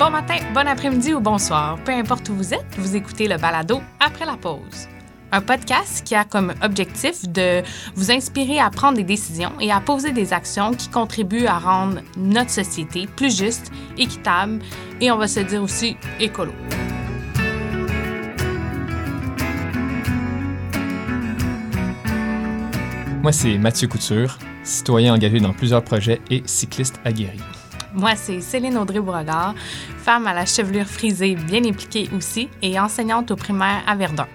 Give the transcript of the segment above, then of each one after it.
Bon matin, bon après-midi ou bonsoir. Peu importe où vous êtes, vous écoutez le balado après la pause. Un podcast qui a comme objectif de vous inspirer à prendre des décisions et à poser des actions qui contribuent à rendre notre société plus juste, équitable et on va se dire aussi écolo. Moi, c'est Mathieu Couture, citoyen engagé dans plusieurs projets et cycliste aguerri. Moi, c'est Céline Audrey-Beauregard, femme à la chevelure frisée bien impliquée aussi et enseignante au primaire à Verdun.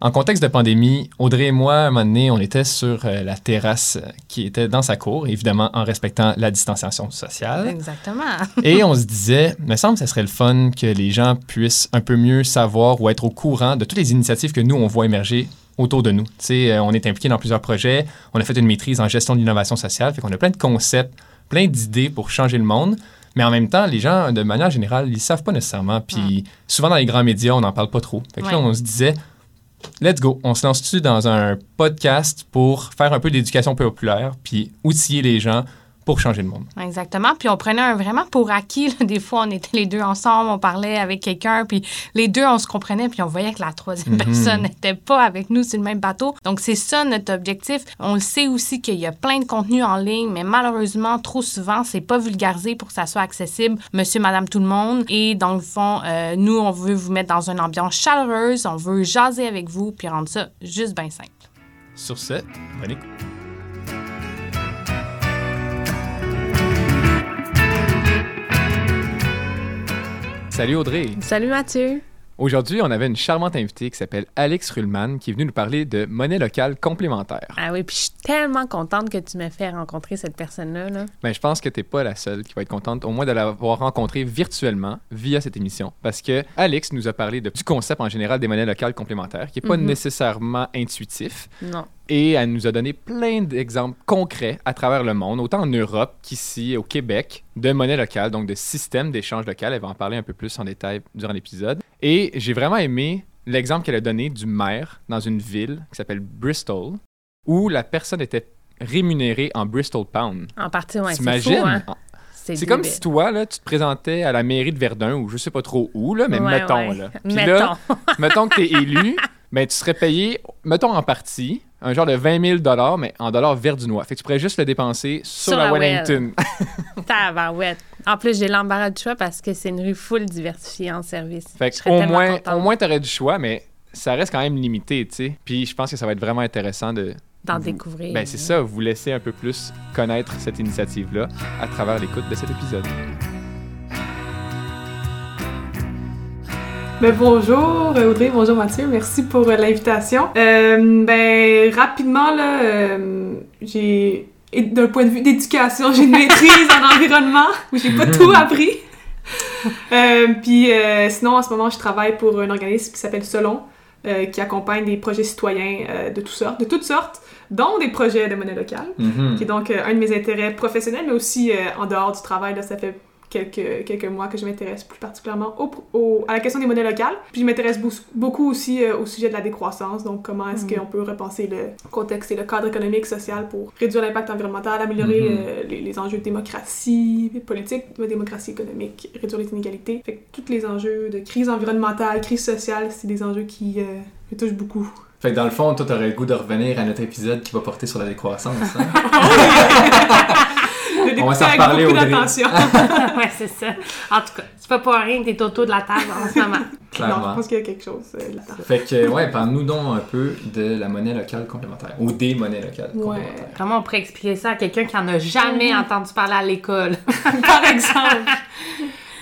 En contexte de pandémie, Audrey et moi, à un moment donné, on était sur euh, la terrasse qui était dans sa cour, évidemment en respectant la distanciation sociale. Exactement. Et on se disait, me semble que ce serait le fun que les gens puissent un peu mieux savoir ou être au courant de toutes les initiatives que nous, on voit émerger autour de nous. Tu sais, euh, on est impliqué dans plusieurs projets, on a fait une maîtrise en gestion de l'innovation sociale, fait qu'on a plein de concepts, plein d'idées pour changer le monde. Mais en même temps, les gens, de manière générale, ils savent pas nécessairement. Puis souvent, dans les grands médias, on n'en parle pas trop. Fait que là, on se disait, let's go. On se lance-tu dans un podcast pour faire un peu d'éducation populaire, puis outiller les gens pour changer le monde? Exactement. Puis on prenait un vraiment pour acquis. là. Des fois, on était les deux ensemble, on parlait avec quelqu'un, puis les deux, on se comprenait, puis on voyait que la troisième Mhm. personne n'était pas avec nous sur le même bateau. Donc, c'est ça notre objectif. On le sait aussi qu'il y a plein de contenus en ligne, mais malheureusement, trop souvent, c'est pas vulgarisé pour que ça soit accessible, monsieur, madame, tout le monde. Et dans le fond, euh, nous, on veut vous mettre dans une ambiance chaleureuse, on veut jaser avec vous, puis rendre ça juste bien simple. Sur ce, bonne écoute. Salut Audrey. Salut Mathieu. Aujourd'hui, on avait une charmante invitée qui s'appelle Alex Rullman qui est venue nous parler de monnaie locale complémentaire. Ah oui, puis je suis tellement contente que tu me fais rencontrer cette personne-là. Là. Ben, je pense que t'es pas la seule qui va être contente, au moins de l'avoir rencontrée virtuellement via cette émission. Parce que Alex nous a parlé de- du concept en général des monnaies locales complémentaires, qui est pas Mhm. nécessairement intuitif. Non. Et elle nous a donné plein d'exemples concrets à travers le monde, autant en Europe qu'ici au Québec, de monnaie locale, donc de système d'échange local. Elle va en parler un peu plus en détail durant l'épisode. Et j'ai vraiment aimé l'exemple qu'elle a donné du maire dans une ville qui s'appelle Bristol, où la personne était rémunérée en Bristol Pound. En partie, c'est T'imagines? hein? C'est comme si toi, là, tu te présentais à la mairie de Verdun ou je sais pas trop où, là, mais Ouais, mettons. ouais. Là. Puis Mettons. là, mettons que tu es élu, ben, tu serais payé, mettons en partie, un genre de 20 000 mais en dollars verdunois. Fait que tu pourrais juste le dépenser sur, Sur la, la Wellington. Tabarouette. En plus, j'ai l'embarras du choix parce que c'est une rue full diversifiée en service. fait que au moins, contente au moins tu aurais du choix, mais ça reste quand même limité, tu sais. Puis je pense que ça va être vraiment intéressant de. d'en découvrir. Ben, c'est ça, vous laisser un peu plus connaître cette initiative-là à travers l'écoute de cet épisode. Ben, bonjour Audrey, bonjour Mathieu, merci pour euh, l'invitation. Euh, ben rapidement là, euh, j'ai d'un point de vue d'éducation, j'ai une maîtrise en environnement où j'ai pas tout appris. Euh, puis sinon en ce moment je travaille pour un organisme qui s'appelle Solon, qui accompagne des projets citoyens de toutes sortes, de toutes sortes, dont des projets de monnaie locale qui est donc un de mes intérêts professionnels, mais aussi en dehors du travail. Là, ça fait quelques, quelques mois que je m'intéresse plus particulièrement au, au- à la question des monnaies locales. Puis je m'intéresse beaucoup aussi euh, au sujet de la décroissance, donc comment est-ce Mhm. qu'on peut repenser le contexte et le cadre économique, social pour réduire l'impact environnemental, améliorer Mhm. euh, les, les enjeux de démocratie politique, de démocratie économique, réduire les inégalités. Fait que tous les enjeux de crise environnementale, crise sociale, c'est des enjeux qui euh, me touchent beaucoup. Fait que dans le fond, toi, t'aurais le goût de revenir à notre épisode qui va porter sur la décroissance. hein? On va s'en reparler, beaucoup d'attention. ouais, c'est ça. En tout cas, c'est pas pour rien que t'es autour de la table en ce moment. non, je Clairement. pense qu'il y a quelque chose euh, là-dedans. Fait que, ouais, parle-nous donc un peu de la monnaie locale complémentaire. Ou des monnaies locales Ouais. complémentaires. Comment on pourrait expliquer ça à quelqu'un qui en a jamais Mhm. entendu parler à l'école? par exemple.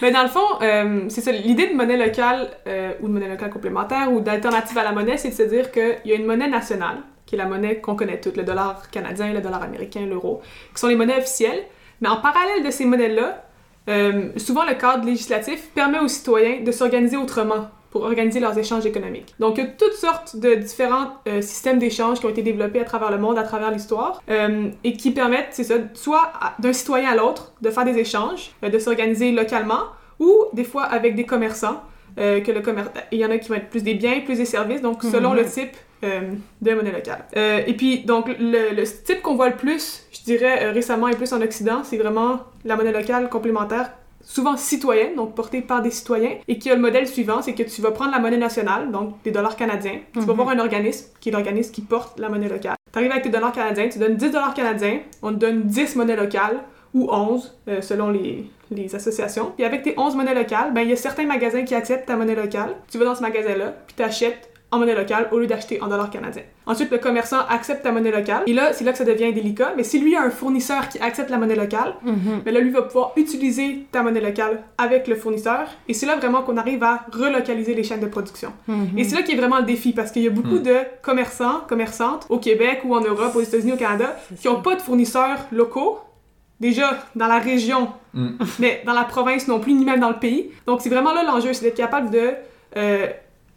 Mais dans le fond, euh, c'est ça, l'idée de monnaie locale euh, ou de monnaie locale complémentaire ou d'alternative à la monnaie, c'est de se dire qu'il y a une monnaie nationale qui est la monnaie qu'on connaît toutes, le dollar canadien, le dollar américain, l'euro, qui sont les monnaies officielles. Mais en parallèle de ces monnaies-là, euh, souvent le cadre législatif permet aux citoyens de s'organiser autrement pour organiser leurs échanges économiques. Donc, il y a toutes sortes de différents euh, systèmes d'échange qui ont été développés à travers le monde, à travers l'histoire, euh, et qui permettent, c'est ça, soit d'un citoyen à l'autre de faire des échanges, de s'organiser localement, ou des fois avec des commerçants, euh, que le commerce... Il y en a qui vont être plus des biens, plus des services, donc selon Mhm. le type euh, de monnaie locale. Euh, et puis, donc, le, le type qu'on voit le plus, je dirais récemment et plus en Occident, c'est vraiment la monnaie locale complémentaire souvent citoyenne, donc portée par des citoyens, et qui a le modèle suivant, c'est que tu vas prendre la monnaie nationale, donc des dollars canadiens, tu vas Mhm. voir un organisme, qui est l'organisme qui porte la monnaie locale. Tu arrives avec tes dollars canadiens, tu donnes 10 dollars canadiens, on te donne 10 monnaies locales, ou 11, euh, selon les, les associations. Puis avec tes 11 monnaies locales, ben il y a certains magasins qui acceptent ta monnaie locale. Tu vas dans ce magasin-là, puis tu achètes en monnaie locale au lieu d'acheter en dollars canadiens. Ensuite, le commerçant accepte ta monnaie locale. Et là, c'est là que ça devient délicat. Mais si lui a un fournisseur qui accepte la monnaie locale, Mhm. mais là, lui va pouvoir utiliser ta monnaie locale avec le fournisseur. Et c'est là vraiment qu'on arrive à relocaliser les chaînes de production. Mhm. Et c'est là qui est vraiment le défi, parce qu'il y a beaucoup Mm. de commerçants, commerçantes, au Québec ou en Europe, aux États-Unis, au Canada, qui n'ont pas de fournisseurs locaux, déjà dans la région, Mm. mais dans la province non plus, ni même dans le pays. Donc c'est vraiment là l'enjeu, c'est d'être capable de, euh,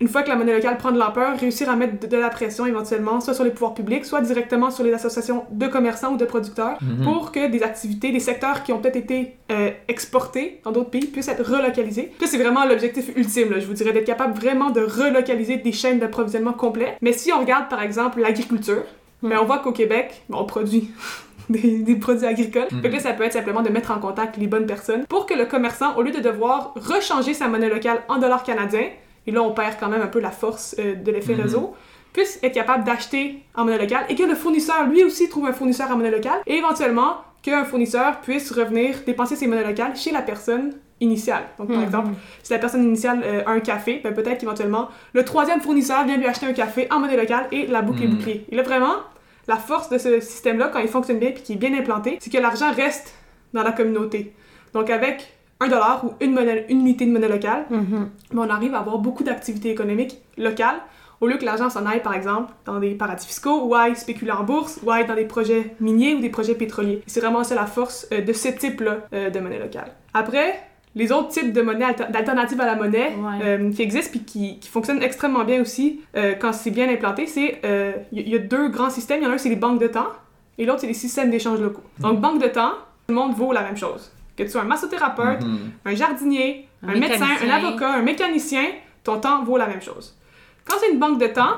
une fois que la monnaie locale prend de l'ampleur, réussir à mettre de, de la pression éventuellement, soit sur les pouvoirs publics, soit directement sur les associations de commerçants ou de producteurs, Mhm. pour que des activités, des secteurs qui ont peut-être été euh, exportés dans d'autres pays puissent être relocalisés. Ça, c'est vraiment l'objectif ultime, là, je vous dirais, d'être capable vraiment de relocaliser des chaînes d'approvisionnement complets. Mais si on regarde, par exemple, l'agriculture, Mm. ben, on voit qu'au Québec, on produit des, des produits agricoles. Fait que là, ça peut être simplement de mettre en contact les bonnes personnes pour que le commerçant, au lieu de devoir rechanger sa monnaie locale en dollars canadiens, et là, on perd quand même un peu la force euh, de l'effet Mhm. réseau, puisse être capable d'acheter en monnaie locale et que le fournisseur, lui aussi, trouve un fournisseur en monnaie locale et éventuellement qu'un fournisseur puisse revenir dépenser ses monnaies locales chez la personne initiale. Donc, par Mhm. exemple, si la personne initiale euh, a un café, ben, peut-être qu'éventuellement, le troisième fournisseur vient lui acheter un café en monnaie locale et la boucle est Mhm. bouclée. Et là, vraiment, la force de ce système-là, quand il fonctionne bien et qui est bien implanté, c'est que l'argent reste dans la communauté. Donc, avec un dollar ou une, monnaie- une unité de monnaie locale, Mhm. mais on arrive à avoir beaucoup d'activités économiques locales au lieu que l'argent s'en aille, par exemple, dans des paradis fiscaux ou aille spéculer en bourse ou aille dans des projets miniers ou des projets pétroliers. C'est vraiment ça la force euh, de ce type-là euh, de monnaie locale. Après, les autres types de monnaie alter- d'alternatives à la monnaie Ouais. euh, qui existent puis qui, qui fonctionnent extrêmement bien aussi euh, quand c'est bien implanté, c'est euh, il y, y a deux grands systèmes. Il y en a un, c'est les banques de temps et l'autre, c'est les systèmes d'échange locaux. Donc, banque de temps, tout le monde vaut la même chose. Que tu sois un massothérapeute, Mhm. un jardinier, Un un, médecin, un avocat, un mécanicien, ton temps vaut la même chose. Quand c'est une banque de temps,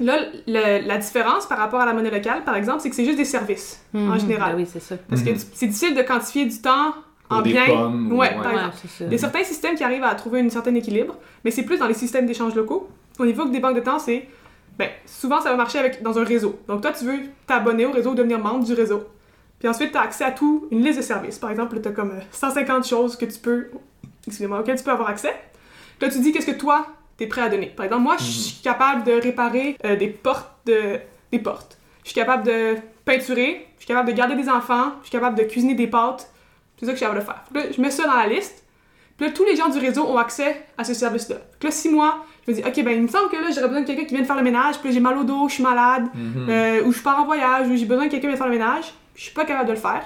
là, le- la différence par rapport à la monnaie locale, par exemple, c'est que c'est juste des services, en Mhm. général. Ben oui, c'est ça. Parce que c'est difficile de quantifier du temps Pour en des bien. pommes ou- ouais, par ça. Il y a certains systèmes qui arrivent à trouver un certain équilibre, mais c'est plus dans les systèmes d'échange locaux. Au niveau des banques de temps, c'est. Ben, souvent, ça va marcher avec, dans un réseau. Donc, toi, tu veux t'abonner au réseau, devenir membre du réseau. Puis ensuite, tu as accès à tout, une liste de services. Par exemple, tu as comme euh, 150 choses que tu peux. Excusez-moi, auxquelles tu peux avoir accès. Puis là, tu dis qu'est-ce que toi, tu es prêt à donner. Par exemple, moi, je suis capable de réparer euh, des portes de. des portes. Je suis capable de peinturer. Je suis capable de garder des enfants. Je suis capable de cuisiner des pâtes. C'est ça que je suis capable de faire. Puis là, je mets ça dans la liste. Puis là, tous les gens du réseau ont accès à ce service-là. Puis là, si moi, je me dis, OK, ben, il me semble que là, j'aurais besoin de quelqu'un qui vienne faire le ménage, puis j'ai mal au dos, je suis malade, Mhm. euh, ou je pars en voyage, ou j'ai besoin de quelqu'un qui vienne faire le ménage, je suis pas capable de le faire.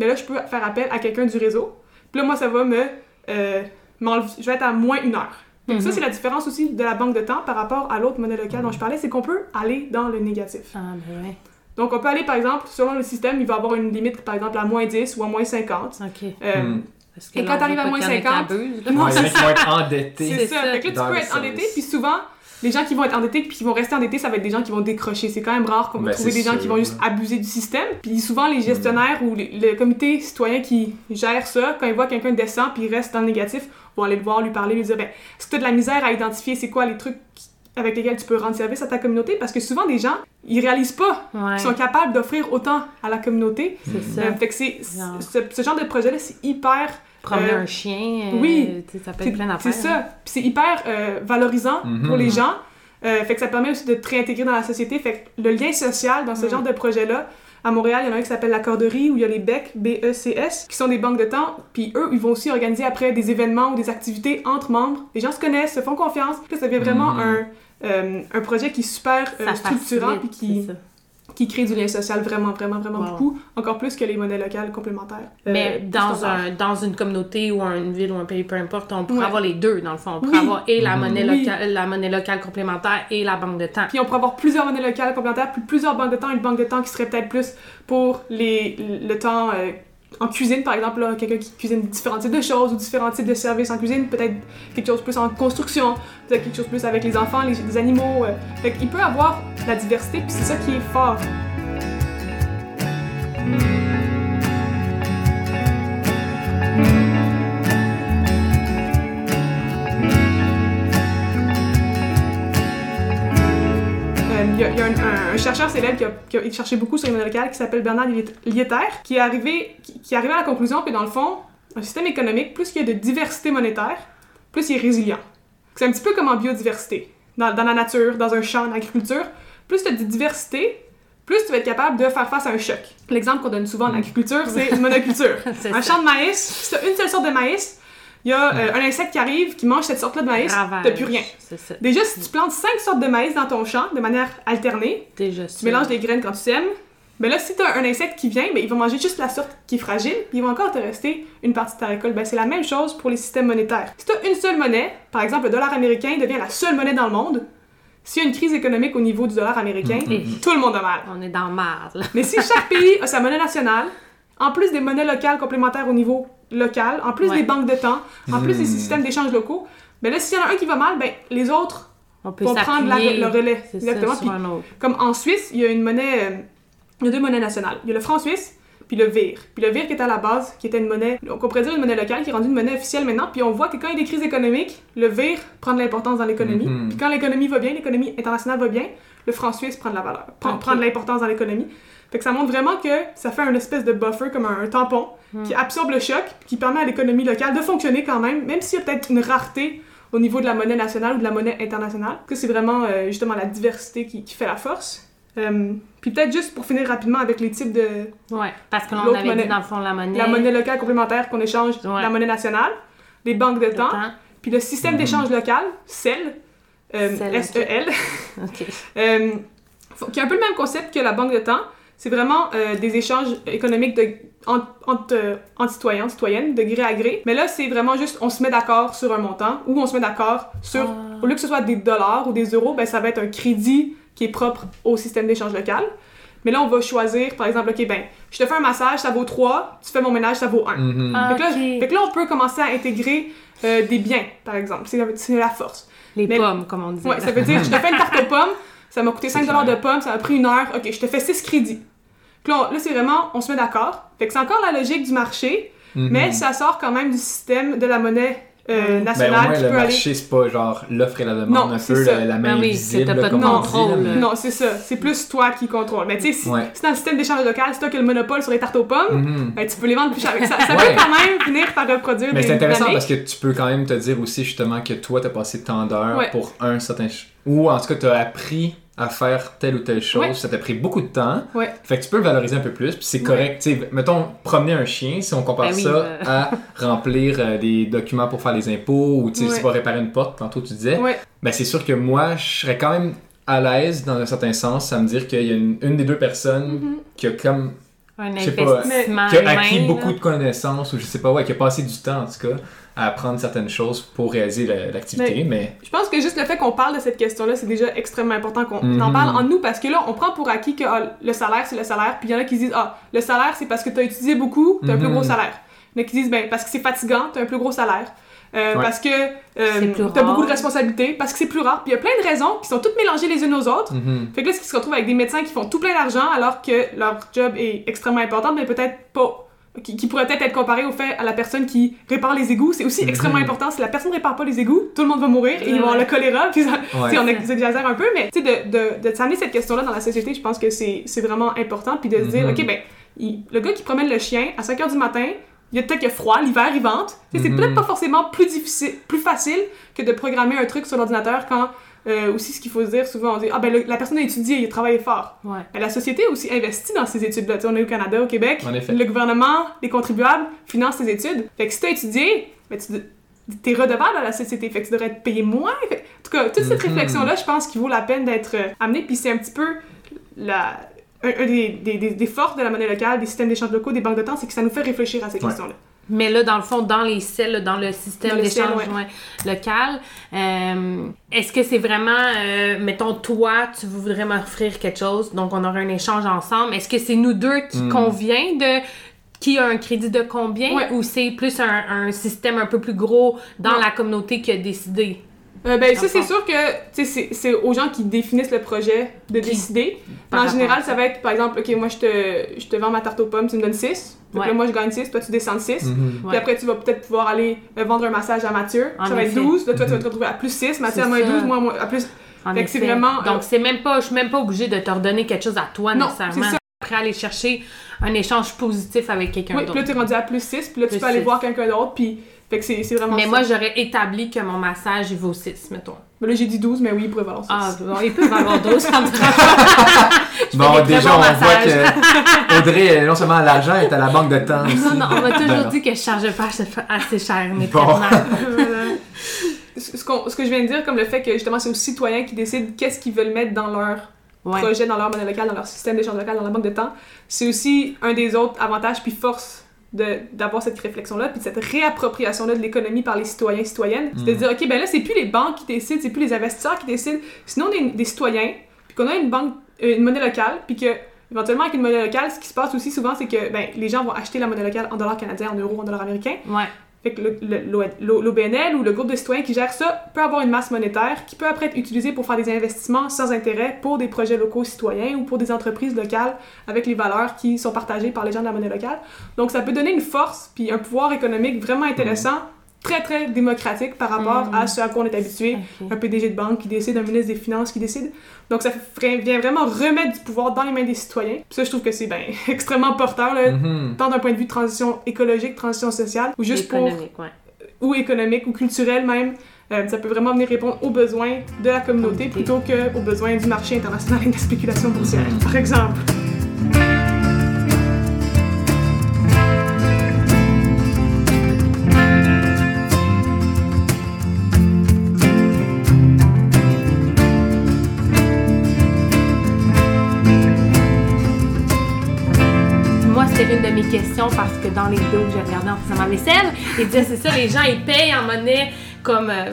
Mais là, je peux faire appel à quelqu'un du réseau. Puis là, moi, ça va me. euh, je vais être à moins une heure. Donc, ça, Mhm. c'est la différence aussi de la banque de temps par rapport à l'autre monnaie locale dont je parlais, c'est qu'on peut aller dans le négatif. Ah, ben ouais. Donc, on peut aller, par exemple, selon le système, il va avoir une limite, par exemple, à moins 10 ou à moins 50. OK. Euh. Parce que Et quand t'arrives à moins pas qu'il y en ait 50, qui abusent, là. Non, Ouais, il y en a qui vont être endettés. C'est C'est ça. ça. Fait que là, tu peux le être endetté, puis souvent, les gens qui vont être endettés puis qui vont rester endettés, ça va être des gens qui vont décrocher. C'est quand même rare qu'on va Ben, trouver c'est des gens qui vont juste abuser du système. Puis souvent, les gestionnaires ou le comité citoyen qui gère ça, quand ils voient quelqu'un descend puis il reste dans le négatif, vont aller le voir, lui parler, lui dire ben, est-ce que tu as de la misère à identifier c'est quoi les trucs qui- avec lesquels tu peux rendre service à ta communauté? Parce que souvent, des gens, ils réalisent pas Ouais, qu'ils sont capables d'offrir autant à la communauté. c'est ça. Euh, fait que c'est, ce, ce genre de projet-là, c'est hyper Promener euh, un chien, euh, oui. ça peut C'est être plein c'est d'affaires. ça. Puis c'est hyper euh, valorisant Mhm. pour les gens. Euh, fait que ça permet aussi de te réintégrer dans la société. Fait que le lien social dans ce Mm. genre de projet-là, à Montréal, il y en a un qui s'appelle la Corderie, où il y a les BEC, B-E-C-S, qui sont des banques de temps. Puis eux, ils vont aussi organiser après des événements ou des activités entre membres. Les gens se connaissent, se font confiance. Puis là, ça devient vraiment Mhm. un, euh, un projet qui est super euh, structurant puis qui, qui crée du lien social vraiment, vraiment, vraiment Wow. beaucoup, encore plus que les monnaies locales complémentaires. Mais Euh, dans, standard. un, dans une communauté ou une ville ou un pays, peu importe, on pourrait Ouais. avoir les deux, dans le fond. On pourrait Oui. avoir et la, monnaie Oui. locale, la monnaie locale complémentaire et la banque de temps. Puis on pourrait avoir plusieurs monnaies locales complémentaires, puis plusieurs banques de temps, une banque de temps qui serait peut-être plus pour les, le temps euh, en cuisine, par exemple, quelqu'un qui cuisine différents types de choses ou différents types de services en cuisine, peut-être quelque chose plus en construction, peut-être quelque chose plus avec les enfants, les, animaux. euh. Fait qu'il peut avoir la diversité, puis c'est ça qui est fort. Chercheur célèbre qui a, qui a cherché beaucoup sur les monnaies locales qui s'appelle Bernard Liet- Lieter, qui est, arrivé, qui, qui est arrivé à la conclusion que dans le fond, un système économique, plus il y a de diversité monétaire, plus il est résilient. C'est un petit peu comme en biodiversité. Dans, dans la nature, dans un champ, en agriculture, plus tu as de diversité, plus tu vas être capable de faire face à un choc. L'exemple qu'on donne souvent en agriculture, c'est une monoculture. Un ça. champ de maïs, si tu as une seule sorte de maïs, il y a euh, un insecte qui arrive, qui mange cette sorte-là de maïs, t'as plus rien. Ça. Déjà, si tu plantes cinq sortes de maïs dans ton champ de manière alternée, Déjà tu mélanges des graines quand tu sèmes, ben là, si tu as un insecte qui vient, ben il va manger juste la sorte qui est fragile, puis il va encore te rester une partie de ta récolte. Ben c'est la même chose pour les systèmes monétaires. Si tu as une seule monnaie, par exemple le dollar américain devient la seule monnaie dans le monde, s'il y a une crise économique au niveau du dollar américain, Mhm. tout le monde a mal. On est dans le marde, là. Mais si chaque pays a sa monnaie nationale, en plus des monnaies locales complémentaires au niveau local, en plus Ouais. des banques de temps, en plus des Hmm. systèmes d'échange locaux, ben là, s'il y en a un qui va mal, ben les autres On peut vont prendre la- le relais. Exactement. ça, Puis comme en Suisse, il y a une monnaie. euh, il y a deux monnaies nationales. Il y a le franc suisse, puis le VIR. Puis le VIR qui était à la base, qui était une monnaie, on pourrait dire une monnaie locale, qui est rendue une monnaie officielle maintenant. Puis on voit que quand il y a des crises économiques, le VIR prend de l'importance dans l'économie. Mhm. Puis quand l'économie va bien, l'économie internationale va bien, le franc suisse prend de la valeur, prend de l'importance dans l'économie. Fait que ça montre vraiment que ça fait un espèce de buffer, comme un, un tampon, qui absorbe le choc, qui permet à l'économie locale de fonctionner quand même, même s'il y a peut-être une rareté au niveau de la monnaie nationale ou de la monnaie internationale. Que c'est vraiment euh, justement la diversité qui, qui fait la force. Euh, puis peut-être juste pour finir rapidement avec les types de Ouais, parce que là, on L'autre avait monnaie. dit dans le fond la monnaie. la monnaie locale complémentaire qu'on échange, Ouais. la monnaie nationale, les banques de temps, temps. puis le système d'échange local, CEL, euh, S-E-L, OK. euh, qui est un peu le même concept que la banque de temps. C'est vraiment euh, des échanges économiques de, entre, entre, euh, entre citoyens, citoyennes, de gré à gré. Mais là, c'est vraiment juste, on se met d'accord sur un montant ou on se met d'accord sur, Ah. au lieu que ce soit des dollars ou des euros, ben, ça va être un crédit qui est propre au système d'échange local. Mais là, on va choisir, par exemple, OK, ben, je te fais un massage, ça vaut 3, tu fais mon ménage, ça vaut 1. Mhm. Ah, Fait, que là, ok. fait que là, on peut commencer à intégrer euh, des biens, par exemple. C'est c'est la force. Les Mais- pommes, comme on disait. Ouais, ça veut dire, je te fais une tarte aux pommes, ça m'a coûté 5 clair. de pommes, ça m'a pris une heure, ok, je te fais 6 crédits. Puis là, c'est vraiment, on se met d'accord. Fait que c'est encore la logique du marché, Mhm. mais ça sort quand même du système de la monnaie euh, Ouais. Ben, au nationale moins, le peut aller. marché, c'est pas genre l'offre et la demande, Non, un c'est peu ça. la, la main Ben oui, t'as pas de comme contrôle, dit, là, mais- Non, c'est ça. C'est plus toi qui contrôle. Mais tu sais, si, Ouais. si dans le système d'échange local, c'est toi qui as le monopole sur les tartes aux pommes, Mhm. ben, tu peux les vendre plus cher. Ça, ça Ouais. peut quand même finir par reproduire Mais c'est intéressant parce que tu peux quand même te dire aussi justement que toi, t'as passé tant d'heures Ouais. pour un certain... Ou en tout cas, t'as appris à faire telle ou telle chose. Ouais. Ça t'a pris beaucoup de temps. Ouais. Fait que tu peux le valoriser un peu plus. Puis c'est correct. Mettons, promener un chien, si on compare Ben oui, ça euh. à remplir euh, des documents pour faire les impôts ou tu vas réparer une porte, tantôt tu disais. Ben c'est sûr que moi, je serais quand même à l'aise dans un certain sens à me dire qu'il y a une, une des deux personnes Mhm. qui a comme Un Je sais pas, qui a acquis beaucoup de connaissances ou je sais pas ouais qui a passé du temps en tout cas à apprendre certaines choses pour réaliser la- l'activité mais, Je pense que juste le fait qu'on parle de cette question-là, c'est déjà extrêmement important qu'on Mhm. en parle en nous parce que là, on prend pour acquis que ah, le salaire, c'est le salaire. Puis il y en a qui disent Ah, le salaire, c'est parce que tu as étudié beaucoup, tu as un plus Mhm. gros salaire. Il y en a qui disent Ben, parce que c'est fatigant, tu as un plus gros salaire. Euh, Ouais. Parce que euh, plus tu as rare. beaucoup de responsabilités, parce que c'est plus rare. Puis il y a plein de raisons qui sont toutes mélangées les unes aux autres. Mhm. Fait que là, ce qui se retrouve avec des médecins qui font tout plein d'argent alors que leur job est extrêmement important, mais peut-être pas. Qui, qui pourrait peut-être être comparé au fait à la personne qui répare les égouts. C'est aussi Mhm. extrêmement important. Si la personne répare pas les égouts, tout le monde va mourir et ils vont avoir le choléra. Puis ça- Ouais. on exagère un peu, mais tu sais, de, de, de s'amener cette question-là dans la société, je pense que c'est vraiment important. Puis de se dire, Mhm. OK, ben, il- le gars qui promène le chien à 5 h du matin, il y a peut-être a froid, l'hiver, il vente. C'est Mhm. peut-être pas forcément plus difficile, plus facile que de programmer un truc sur l'ordinateur quand. Euh, aussi, ce qu'il faut se dire souvent, on dit Ah, ben, le- la personne a étudié, il a travaillé fort. Ouais. Mais la société aussi investi dans ces études-là. Tu sais, on est au Canada, au Québec. En effet. Le gouvernement, les contribuables financent ces études. Fait que si tu as étudié, ben, tu, t'es redevable à la société, fait que tu devrais être payé moins. Fait- en tout cas, toute cette Mhm. réflexion-là, je pense qu'il vaut la peine d'être euh, amenée, puis c'est un petit peu la, un, un des, des, des- des forces de la monnaie locale, des systèmes d'échange locaux, des banques de temps, c'est que ça nous fait réfléchir à ces Ouais. questions-là. Mais là, dans le fond, dans les selles, dans le système d'échange ouais, local, euh, est-ce que c'est vraiment, euh, mettons, toi, tu voudrais m'offrir quelque chose, donc on aurait un échange ensemble. Est-ce que c'est nous deux qui Hmm. convient de qui a un crédit de combien Ouais. ou c'est plus un, un système un peu plus gros dans la communauté qui a décidé? Euh, ben, ça, c'est sûr que tu sais, c'est c'est aux gens qui définissent le projet de Qui- décider. par en général, ça va être, par exemple, OK, moi, je te, je te vends ma tarte aux pommes, tu me donnes 6. Fait que Ouais. là, moi, je gagne 6, toi, tu descends de 6. Mhm. Puis après, tu vas peut-être pouvoir aller vendre un massage à Mathieu. En ça va être effet. 12. Là, toi, tu vas Mhm. te retrouver à plus 6. Mathieu à moins ça. 12, moi, moi, à plus. En Fait que c'est effet. vraiment, euh, Donc, c'est même pas, je suis même pas obligée de te redonner quelque chose à toi Non, nécessairement. c'est ça. Après, aller chercher un échange positif avec quelqu'un Oui, puis d'autre. là, t'es rendu à plus 6. Puis là, tu Plus peux aller voir quelqu'un d'autre. Puis, fait que c'est vraiment Mais ça. moi, j'aurais établi que mon massage, il vaut 6, mettons. Mais là, j'ai dit 12, mais oui, il pourrait valoir 6. Ah, bon, il peut valoir 12, ça me Bon, déjà, on voit que Audrey, non seulement à l'argent, elle est à la banque de temps aussi. Non, non, on m'a toujours dit que je chargeais pas assez- assez cher mes Bon. Voilà. ce, ce qu'on- ce que je viens de dire, comme le fait que justement, c'est aux citoyens qui décident qu'est-ce qu'ils veulent mettre dans leur Ouais. projet, dans leur monnaie locale, dans leur système d'échange local, dans la banque de temps, c'est aussi un des autres avantages puis forces de- d'avoir cette réflexion-là, puis de cette réappropriation-là de l'économie par les citoyens et citoyennes. C'est de dire, OK, ben là, c'est plus les banques qui décident, c'est plus les investisseurs qui décident. Sinon, on est des citoyens, puis qu'on a une banque, euh, une monnaie locale, puis que éventuellement, avec une monnaie locale, ce qui se passe aussi souvent, c'est que ben, les gens vont acheter la monnaie locale en dollars canadiens, en euros, en dollars américains. Ouais. Fait l'OBNL ou le groupe de citoyens qui gère ça peut avoir une masse monétaire qui peut après être utilisée pour faire des investissements sans intérêt pour des projets locaux citoyens ou pour des entreprises locales avec les valeurs qui sont partagées par les gens de la monnaie locale. Donc ça peut donner une force puis un pouvoir économique vraiment intéressant, très très démocratique par rapport à ce à quoi on est habitué. Un PDG de banque qui décide, un ministre des Finances qui décide. Donc ça vient vraiment remettre du pouvoir dans les mains des citoyens. Puis ça, je trouve que c'est ben, extrêmement porteur, là, Mhm. tant d'un point de vue de transition écologique, transition sociale, ou juste pour Économique, ouais. ou économique ou culturel même. Euh, ça peut vraiment venir répondre aux besoins de la communauté Communauté. plutôt qu'aux besoins du marché international et de la spéculation boursière, par exemple. Une de mes questions parce que dans les vidéos que j'ai regardées en faisant ma vaisselle, ils disaient c'est ça, les gens ils payent en monnaie comme euh,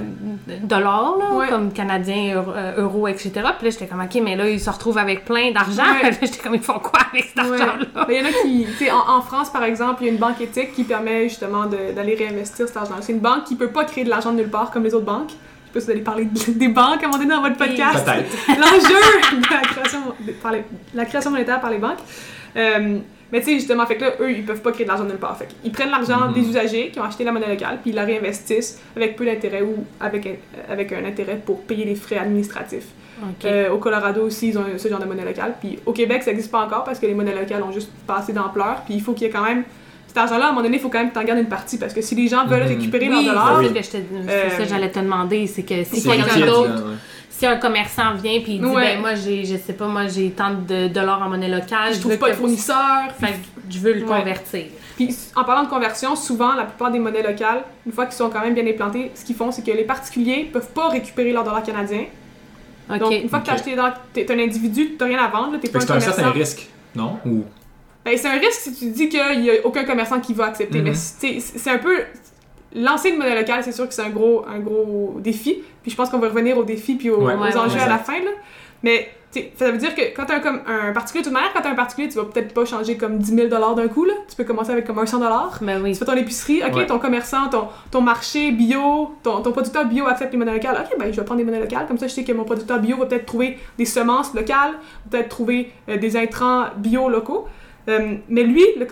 dollars, là, Ouais. comme canadiens, euro, euh, euros, etc. Puis là, j'étais comme, ok, mais là, ils se retrouvent avec plein d'argent. Ouais. Là, j'étais comme, ils font quoi avec cet Ouais. argent-là? Il y en a qui, tu sais, en, en France par exemple, il y a une banque éthique qui permet justement d'aller réinvestir cet argent. C'est une banque qui peut pas créer de l'argent de nulle part comme les autres banques. Je sais pas si vous allez parler de- des banques à un moment donné dans votre podcast. Peut-être. L'enjeu de la création, de- par les- la création monétaire par les banques. Euh, mais tu sais, justement, fait que là, eux, ils peuvent pas créer de l'argent de nulle part. Fait ils prennent l'argent Mhm. des usagers qui ont acheté la monnaie locale, puis ils la réinvestissent avec peu d'intérêt ou avec un, avec un intérêt pour payer les frais administratifs. Euh, au Colorado aussi, ils ont ce genre de monnaie locale. Puis au Québec, ça n'existe pas encore parce que les monnaies locales ont juste pas assez d'ampleur. Puis il faut qu'il y ait quand même. Cet argent-là, à un moment donné, il faut quand même que tu en gardes une partie parce que si les gens veulent Mhm. récupérer oui, leurs dollars, c'est ça que je te dis. C'est ça que Euh, j'allais te demander, c'est que si quelqu'un d'autre. Si un commerçant vient puis il dit, Ouais. ben moi, j'ai, je sais pas, moi, j'ai tant de dollars en monnaie locale, je trouve veux pas de que- fournisseur. Fait que je veux le Ouais. convertir. Puis en parlant de conversion, souvent, la plupart des monnaies locales, une fois qu'ils sont quand même bien implantées, ce qu'ils font, c'est que les particuliers peuvent pas récupérer leurs dollars canadiens. Donc, une fois que tu as Ok. acheté. T'es un individu, t'as rien à vendre, t'es pas que un c'est un commerçant. certain risque, non? Ou... Ben, c'est un risque si tu dis qu'il y a aucun commerçant qui va accepter. Mhm. Mais c'est c'est un peu. Lancer une monnaie locale, c'est sûr que c'est un gros, un gros défi. Puis je pense qu'on va revenir aux défis puis aux, Ouais. aux Ouais, enjeux ouais, à la fin. Là. Mais ça veut dire que quand t'as un, comme, un particulier, de toute manière, quand t'as un particulier, tu vas peut-être pas changer comme 10 000 d'un coup. Là. Tu peux commencer avec comme un 100 Ben oui. Tu fais ton épicerie, ok, Ouais. ton commerçant, ton, ton marché bio, ton, ton producteur bio accepte les monnaies locales. Ok, ben je vais prendre des monnaies locales. Comme ça, je sais que mon producteur bio va peut-être trouver des semences locales, peut-être trouver euh, des intrants bio locaux. Euh, mais lui, le,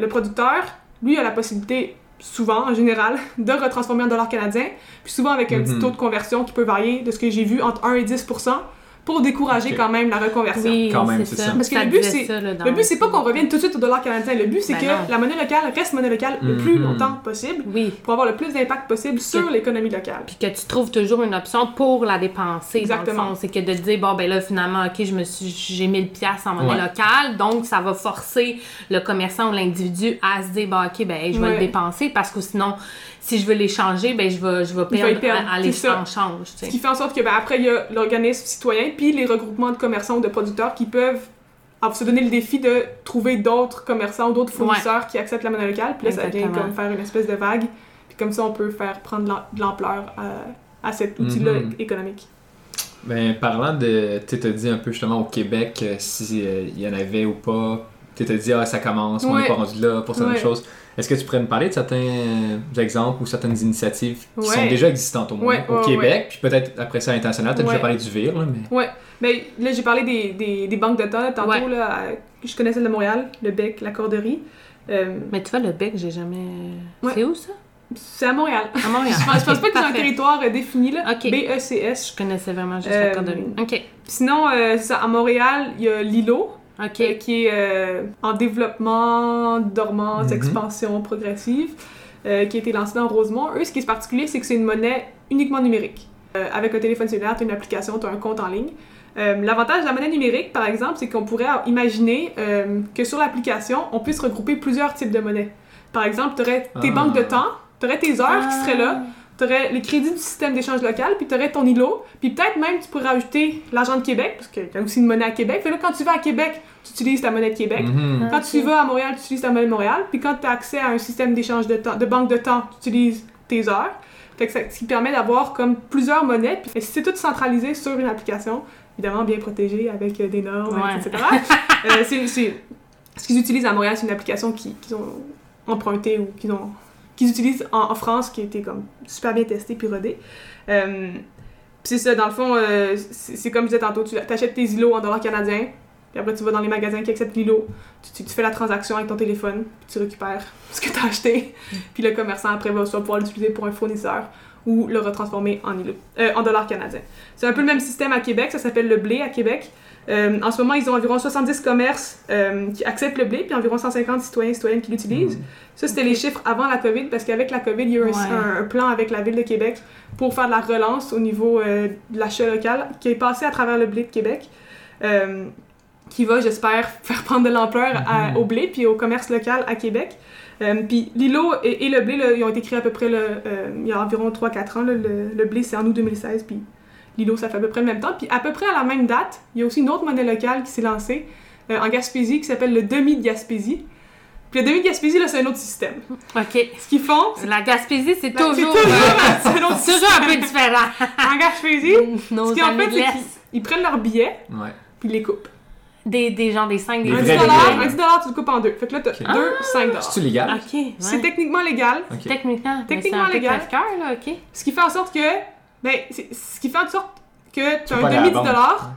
le producteur, lui a la possibilité, souvent, en général, de retransformer en dollars canadiens. Puis souvent avec un petit Mhm. taux de conversion qui peut varier de ce que j'ai vu entre 1 et 10 pour décourager quand même la reconversion. Oui, Quand même, c'est ça. ça. Parce que Ça le but, c'est- Le but, c'est pas qu'on revienne tout de suite au dollar canadien. Le but, c'est Ben que non. la monnaie locale reste monnaie locale le plus Mhm. longtemps possible Oui. pour avoir le plus d'impact possible sur l'économie locale. Puis que tu trouves toujours une option pour la dépenser. Exactement. C'est que de te dire, bon, ben là, finalement, OK, je me suis, j'ai 1000 pièces en monnaie Ouais. locale, donc ça va forcer le commerçant ou l'individu à se dire, bon, OK, ben, je vais Ouais. le dépenser parce que sinon, si je veux l'échanger, ben, je vais, je vais Il va perdre, perdre, à, ça. l'échange. tu Ce qui fait en sorte que, ben, après, il y a l'organisme citoyen puis les regroupements de commerçants ou de producteurs qui peuvent alors, se donner le défi de trouver d'autres commerçants ou d'autres fournisseurs qui acceptent la monnaie locale. Puis là, ça vient comme faire une espèce de vague. Puis comme ça, on peut faire prendre de l'am- de l'ampleur à, à cet outil-là Mhm. économique. Ben, parlant de. Tu t'as dit un peu justement au Québec euh, si euh, il y en avait ou pas. Tu t'as dit, ah, ça commence, on n'est pas rendu là pour certaines Ouais. choses. Est-ce que tu pourrais me parler de certains euh, exemples ou certaines initiatives qui Ouais. sont déjà existantes au moins Ouais, au ouais, Québec, puis peut-être après ça à l'international? Tu as Ouais. déjà parlé du VIR, là, mais. Ouais, mais là j'ai parlé des, des, des banques de temps là, tantôt, Ouais. là, à- je connais celle de Montréal, le bec, la corderie. Euh, Mais tu vois, le bec, j'ai jamais. Ouais. C'est où ça? c'est à Montréal. À Montréal. Je pense, je pense Ok, pas qu'ils ont un territoire euh, défini, là. Ok. B-E-C-S. Je connaissais vraiment juste Euh, la corderie. OK. Sinon, euh, c'est ça, à Montréal, il y a Lilo, OK. euh, qui est euh, en développement, dormance, Mhm. expansion progressive, euh, qui a été lancé dans Rosemont. Eux, ce qui est particulier, c'est que c'est une monnaie uniquement numérique. Euh, avec un téléphone cellulaire, tu as une application, tu as un compte en ligne. Euh, L'avantage de la monnaie numérique, par exemple, c'est qu'on pourrait imaginer euh, que sur l'application, on puisse regrouper plusieurs types de monnaies. Par exemple, tu aurais tes Ah. banques de temps, tu aurais tes heures qui seraient là, tu aurais les crédits du système d'échange local, puis tu aurais ton îlot, puis peut-être même tu pourrais ajouter l'argent de Québec, parce qu'il y a aussi une monnaie à Québec. Fait là, quand tu vas à Québec, tu utilises ta monnaie de Québec. Mhm. Quand Ok. tu vas à Montréal, tu utilises ta monnaie de Montréal. Puis quand tu as accès à un système d'échange de temps, de banque de temps, tu utilises tes heures. Fait que ça, ce qui permet d'avoir comme plusieurs monnaies. Puis c'est tout centralisé sur une application, évidemment bien protégée avec euh, des normes, Ouais. etc. Euh, ce qu'ils utilisent à Montréal, c'est une application qui- qu'ils ont empruntée ou qu'ils ont qu'ils utilisent en, en France, qui a été comme super bien testée puis rodée. Euh, c'est ça, dans le fond, euh, c'est, c'est comme je disais tantôt, tu achètes tes îlots en dollars canadiens, puis après tu vas dans les magasins qui acceptent l'îlot, tu, tu- tu fais la transaction avec ton téléphone, puis tu récupères ce que tu as acheté, puis le commerçant après va soit pouvoir l'utiliser pour un fournisseur ou le retransformer en îlot, euh, en dollars canadiens. C'est un peu le même système à Québec, ça s'appelle le blé à Québec. Euh, en ce moment, ils ont environ 70 commerces euh, qui acceptent le blé, puis environ 150 citoyens et citoyennes qui l'utilisent. Ça, c'était les chiffres avant la COVID, parce qu'avec la COVID, il y a eu un, Ouais. un- un plan avec la Ville de Québec pour faire de la relance au niveau euh, de l'achat local, qui est passé à travers le blé de Québec, euh, qui va, j'espère, faire prendre de l'ampleur à- au blé puis au commerce local à Québec. Euh, puis l'îlot et, et le blé, là, ils ont été créés à peu près là, euh, il y a environ 3-4 ans. là. le, le blé, c'est en août 2016, puis l'îlot, ça fait à peu près le même temps. Puis à peu près à la même date, il y a aussi une autre monnaie locale qui s'est lancée euh, en Gaspésie, qui s'appelle le demi de Gaspésie. Puis le demi de Gaspésie, là, c'est un autre système. OK. Ce qu'ils font, La Gaspésie, c'est Ben, c'est toujours, toujours, c'est un autre c'est toujours un peu différent. en Gaspésie, Nos ce qu'ils ont fait, c'est qu'ils ils prennent leurs billets, Ouais. puis ils les coupent. Des, des gens, des 5, des Des Un 10 vrais dollars, un 10 dollars, tu le coupes en deux. Fait que là, t'as Ok. deux 5 dollars. C'est-tu légal? OK, ouais. C'est techniquement légal, Ok. Techniquement. Techniquement c'est un peu légal. crève-cœur, là, OK. ce qui fait en sorte que, ben, ce qui fait en sorte que tu as un demi 10 dollars,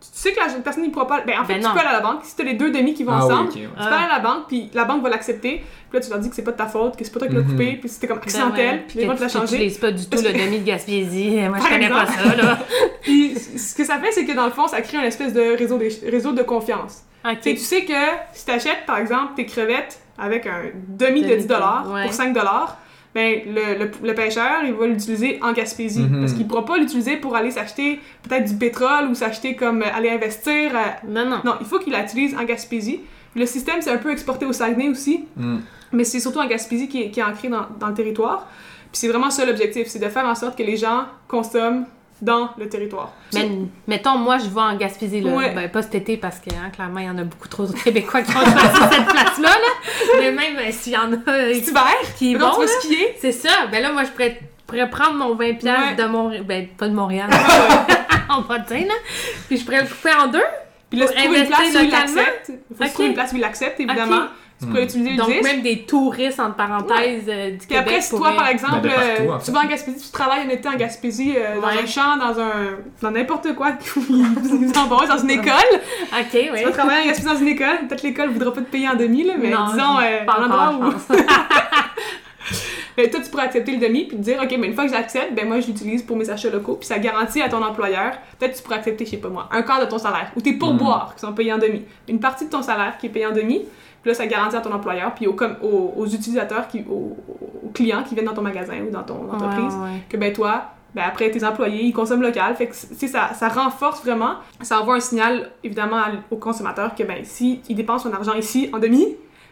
tu sais que la personne ne pourra pas, ben, en fait, Ben tu non. peux aller à la banque, si tu as les deux demi qui vont Ah oui, ensemble, ouais. tu peux aller à la banque, puis la banque va l'accepter, puis là, tu leur dis que c'est pas de ta faute, que c'est pas toi qui l'as Mhm. coupé, puis c'était comme Ben accidentel, ouais, puis les vont te la tu changer. n'utilises pas du tout le demi de Gaspésie. Moi, je Par connais pas exemple. ça, là. Puis ce que ça fait, c'est que dans le fond, ça crée une espèce de réseau, de, réseau de confiance. Tu sais, OK. tu sais que si tu achètes, par exemple, tes crevettes avec un demi de Demi 10 de- dollars ouais. pour 5 dollars, ben, le, le, le pêcheur, il va l'utiliser en Gaspésie. Mhm. Parce qu'il pourra pas l'utiliser pour aller s'acheter peut-être du pétrole ou s'acheter comme euh, aller investir. euh, Non, non. Non, il faut qu'il l'utilise en Gaspésie. Le système, c'est un peu exporté au Saguenay aussi, Mm. mais c'est surtout en Gaspésie qui est, qui est ancré dans, dans le territoire. Puis c'est vraiment ça l'objectif, c'est de faire en sorte que les gens consomment dans le territoire. Mais, mettons, moi, je vais en Gaspésie, là. Ouais. Ben, pas cet été, parce que, hein, clairement, il y en a beaucoup trop de Québécois qui ont choisi cette place-là, là. Mais même euh, s'il y en a euh, Cet hiver, qui vont, tu vas là, skier. c'est ça. Ben là, moi, je pourrais, pourrais prendre mon 20$ Ouais. de Montréal. Ben, pas de Montréal. en Bretagne, là. Puis je pourrais le couper en deux. Puis là, Pour trouves une place où il l'accepte. Il faut trouver une place où il l'accepte, évidemment. Tu pourrais utiliser le Donc, disque. même des touristes, entre parenthèses, euh, du Puis Québec. après, si toi, pourraient- par exemple, Ben, de partout, euh, en tu fait. vas en Gaspésie, tu travailles un été en Gaspésie, euh, dans Ouais. un champ, dans un... dans n'importe quoi, ils dans une école. OK, oui. Tu vas travailler en Gaspésie dans une école. Peut-être l'école voudra pas te payer en demi, là, mais Non, disons, euh, pas un encore, endroit où... je pense. Ben, toi, tu pourrais accepter le demi puis te dire, OK, mais une fois que j'accepte, ben moi, je l'utilise pour mes achats locaux, puis ça garantit à ton employeur, peut-être tu pourrais accepter, je sais pas moi, un quart de ton salaire, ou tes pourboires qui sont payés en demi. Une partie de ton salaire qui est payé en demi, puis là, ça garantit à ton employeur, puis aux, aux, aux utilisateurs, qui, aux, aux clients qui viennent dans ton magasin ou dans ton entreprise, Ouais, ouais. que ben toi, ben après tes employés, ils consomment local. Fait que ça, ça renforce vraiment, ça envoie un signal évidemment aux consommateurs que ben si ils dépensent son argent ici en demi,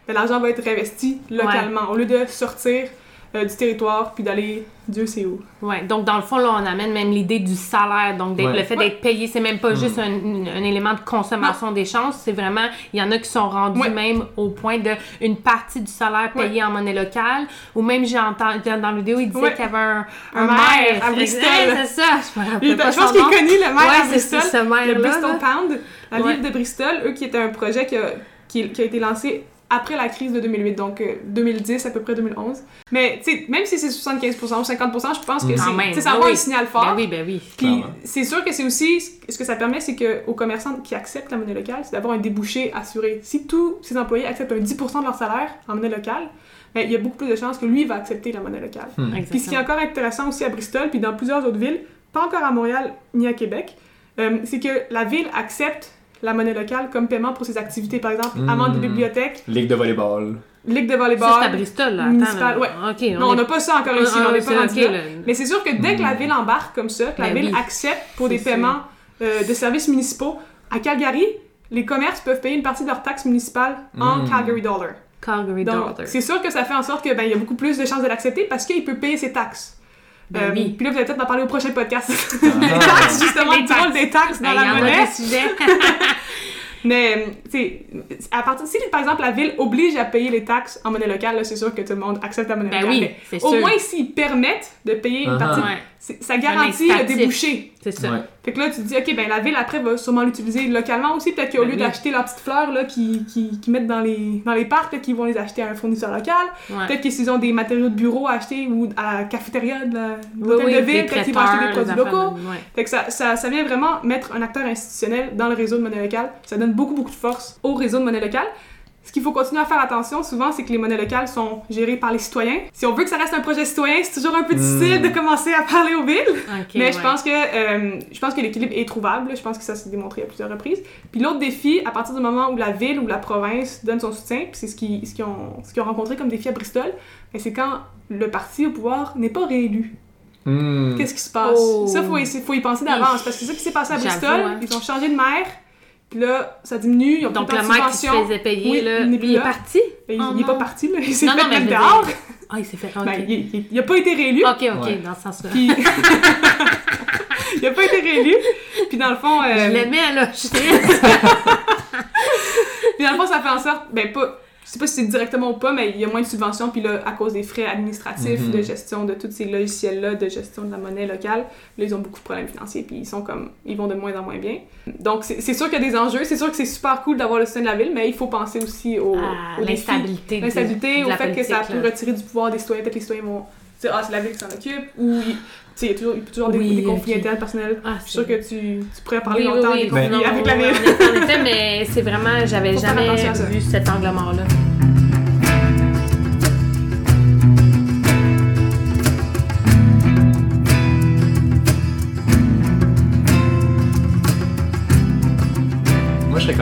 ben l'argent va être réinvesti localement au lieu de sortir euh, du territoire puis d'aller Dieu sait où. Ouais, donc dans le fond, là, on amène même l'idée du salaire. Donc, Ouais. le fait d'être payé, c'est même pas juste un, un élément de consommation d'échange, c'est vraiment, il y en a qui sont rendus Ouais. même au point de une partie du salaire payée en monnaie locale. Ou même, j'ai entendu dans la vidéo, il disait Ouais. qu'il y avait un, Un maire à Bristol. Ouais, c'est ça, je me rappelle pas je pense qu'il connu, le maire Ouais, à c'est Bristol, ça, ce le Bristol là. Pound, la Ouais. ville de Bristol, eux qui était un projet qui a, qui, qui a été lancé après la crise de 2008, donc euh, 2010 à peu près 2011. Mais tu sais, même si c'est 75% ou 50%, je pense que c'est- ça ben envoie oui. un signal fort. Ben oui, ben oui. Puis c'est sûr que c'est aussi ce que ça permet, c'est que aux commerçants qui acceptent la monnaie locale, c'est d'avoir un débouché assuré. Si tous ces employés acceptent un 10% de leur salaire en monnaie locale, ben, il y a beaucoup plus de chances que lui va accepter la monnaie locale. Puis ce qui est encore intéressant aussi à Bristol, puis dans plusieurs autres villes, pas encore à Montréal ni à Québec, euh, c'est que la ville accepte la monnaie locale comme paiement pour ses activités. Par exemple, amende de bibliothèque, Ligue de volleyball. ligue de Ça, volleyball. c'est à Bristol, là. Attends, municipal, là. ouais. OK. non, on n'a pas ça encore ici, Ah, on n'est c'est pas rendu là. Mais c'est sûr que dès que la ville embarque comme ça, que la Ben ville oui. accepte pour des paiements euh, de services municipaux, à Calgary, les commerces peuvent payer une partie de leurs taxes municipales en Mm. Calgary dollar. Calgary Donc, Dollar. c'est sûr que ça fait en sorte que ben, il y a beaucoup plus de chances de l'accepter parce qu'il peut payer ses taxes. Ben Euh, oui. Puis là, vous allez peut-être en parler au prochain podcast. Ah. les taxes, justement, Les taxes. des taxes dans Ben, la monnaie. des sujets. Mais, tu sais, à partir si par exemple la ville oblige à payer les taxes en monnaie locale, là, c'est sûr que tout le monde accepte la monnaie Ben locale. oui, Mais Au sûr. moins, s'ils permettent de payer une Uh-huh. partie, Ouais, c'est- ça garantit le débouché. c'est ça. Ouais. Fait que là, tu te dis, OK, ben la ville après va sûrement l'utiliser localement aussi. Peut-être qu'au Ben lieu oui. d'acheter leurs petites fleurs là, qui, qui, qui mettent dans les, dans les parcs, peut-être qu'ils vont les acheter à un fournisseur local. Ouais. Peut-être que s'ils ont des matériaux de bureau à acheter ou à la cafétéria de la- Oui, l'hôtel oui, de des ville, peut-être qu'ils vont acheter des produits locaux. de- ouais. Fait que ça, ça, ça vient vraiment mettre un acteur institutionnel dans le réseau de monnaie locale. Ça donne beaucoup, beaucoup de force au réseau de monnaie locale. Ce qu'il faut continuer à faire attention souvent, c'est que les monnaies locales sont gérées par les citoyens. Si on veut que ça reste un projet citoyen, c'est toujours un peu difficile de commencer à parler aux villes. Mais je ouais. pense que euh, je pense que l'équilibre est trouvable. Je pense que ça s'est démontré à plusieurs reprises. Puis l'autre défi, à partir du moment où la ville ou la province donne son soutien, puis c'est ce qu'ils ce qu'ils ont, ce qu'ils ont rencontré comme défi à Bristol, ben, c'est quand le parti au pouvoir n'est pas réélu. Hmm. Qu'est-ce qui se passe? Oh. Ça, faut, essayer- faut y penser d'avance, parce que c'est ça qui s'est passé à Bristol. hein. Ils ont changé de maire, puis là, ça diminue. Ils ont Donc, le mec qui se faisait payer, Oui, là, il n'est lui, plus il est là. parti? Ben, il, Oh il est pas parti, là. Il s'est fait non, mettre dehors. Ah, il s'est fait... OK. Ben, il, il- il a pas été réélu. OK, OK, Ouais. dans ce sens-là. Puis... il a pas été réélu. Puis dans le fond... euh, Je l'aimais, là. Je Puis dans le fond, ça fait en sorte, ben pas, je sais pas si c'est directement ou pas, mais il y a moins de subventions, puis là, à cause des frais administratifs Mhm. de gestion de tous ces logiciels-là, de gestion de la monnaie locale, là, ils ont beaucoup de problèmes financiers, puis ils sont comme, ils vont de moins en moins bien. Donc, c'est c'est sûr qu'il y a des enjeux, c'est sûr que c'est super cool d'avoir le soutien de la ville, mais il faut penser aussi au, Ah, l'instabilité. L'instabilité, au fait que ça peut là. retirer du pouvoir des citoyens, peut-être que les citoyens vont dire, ah, c'est la ville qui s'en occupe, ou, sais, il y a toujours, toujours des, Oui, des conflits ok. internes personnels. Ah, Je suis sûre que tu, tu pourrais parler oui, longtemps oui, des conflits non, avec la mais c'est vraiment, j'avais jamais vu cet angle mort-là.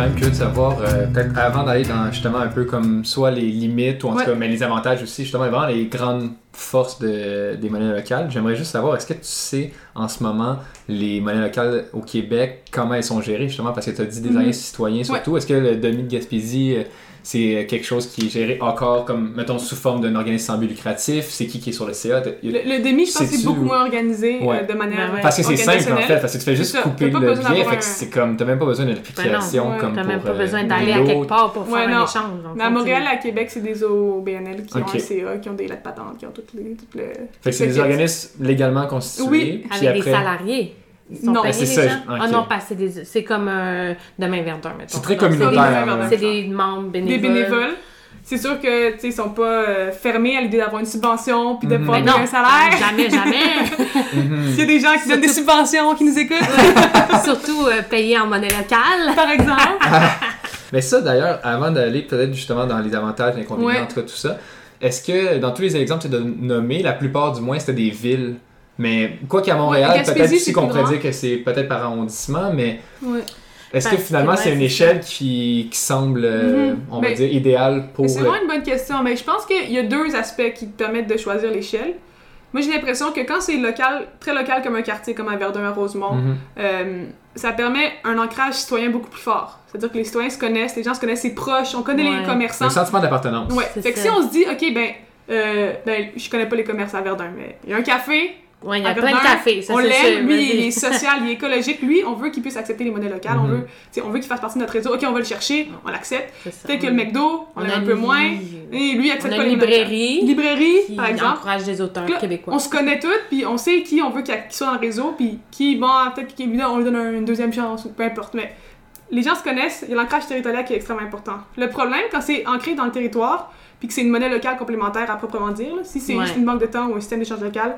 Même curieux de savoir, euh, peut-être avant d'aller dans justement un peu comme soit les limites ou en Ouais. tout cas, mais les avantages aussi, justement, vraiment les grandes forces de- des monnaies locales. J'aimerais juste savoir, est-ce que tu sais en ce moment les monnaies locales au Québec, comment elles sont gérées, justement, parce que tu as dit des alliés citoyens surtout. Est-ce que le demi de Gaspésie, euh, c'est quelque chose qui est géré encore comme, mettons, sous forme d'un organisme sans but lucratif? C'est qui qui est sur le CA? Le, le demi, je pense que c'est beaucoup moins organisé euh, de manière Ben ouais. Parce que c'est simple en fait, parce que tu fais juste ça, couper le d'avoir fait que c'est comme, t'as même pas besoin d'une application ouais, comme T'as pour même pas euh, besoin d'aller à quelque part pour Ouais, faire non. un échange. Mais à Montréal, à Québec, c'est des OBNL qui ont un CA, qui ont des lettres patentes, qui ont toutes les. Toutes les... Fait que c'est des organismes légalement constitués. Oui, Avec des salariés. Ils sont Non. Ben, c'est ça. Ah non, pas c'est des... C'est comme euh, demain verdun, mettons. C'est très Donc, communautaire. des-. C'est des membres bénévoles. Des bénévoles. C'est sûr que, tu sais, ils sont pas euh, fermés à l'idée d'avoir une subvention puis de Mhm. pouvoir Mais donner non, un salaire. jamais, jamais. Mhm. S'il y a des gens qui donnent des subventions, qui nous écoutent, Surtout euh, payés en monnaie locale. par exemple. Mais ça, d'ailleurs, avant d'aller peut-être justement dans les avantages, les inconvénients, Ouais. en tout cas tout ça, est-ce que dans tous les exemples que tu as nommés, la plupart du moins, c'était des villes? Mais quoi qu'à Montréal, peut-être aussi c'est qu'on pourrait dire que c'est peut-être par arrondissement, mais Ouais. est-ce que finalement c'est une échelle qui, qui semble, euh, Mhm. on va Mais- dire, idéale pour. C'est vraiment une bonne question, mais je pense qu'il y a deux aspects qui te permettent de choisir l'échelle. Moi, j'ai l'impression que quand c'est local, très local comme un quartier, comme à Verdun, à Rosemont, Mhm. euh, ça permet un ancrage citoyen beaucoup plus fort. C'est-à-dire que les citoyens se connaissent, les gens se connaissent, c'est proche, on connaît Ouais. les commerçants. Le sentiment d'appartenance. Ouais. C'est Fait que si on se dit, ok, ben, euh, ben, je connais pas les commerces à Verdun, mais il y a un café, Ouais, il y a plein de cafés, ça on l'aime, lui, il est social, il est écologique, lui, on veut qu'il puisse accepter les monnaies locales, on Mhm. veut, tu sais, on veut qu'il fasse partie de notre réseau, ok, on va le chercher, on l'accepte. Peut-être que le McDo, on, On l'aime a un peu moins, et lui, il On accepte a pas une les monnaies locales. librairie Librairie, qui par exemple. encourage des auteurs Là, québécois. On se connaît toutes, puis on sait qui on veut qu'il soit dans le réseau, puis qui, bon, peut-être qu'on lui donne- on lui donne un- une deuxième chance, ou peu importe. Mais les gens se connaissent, il y a l'ancrage territorial qui est extrêmement important. Le problème, quand c'est ancré dans le territoire, puis que c'est une monnaie locale complémentaire à proprement dire, là, si c'est Ouais. juste une banque de temps ou un système d'échange local,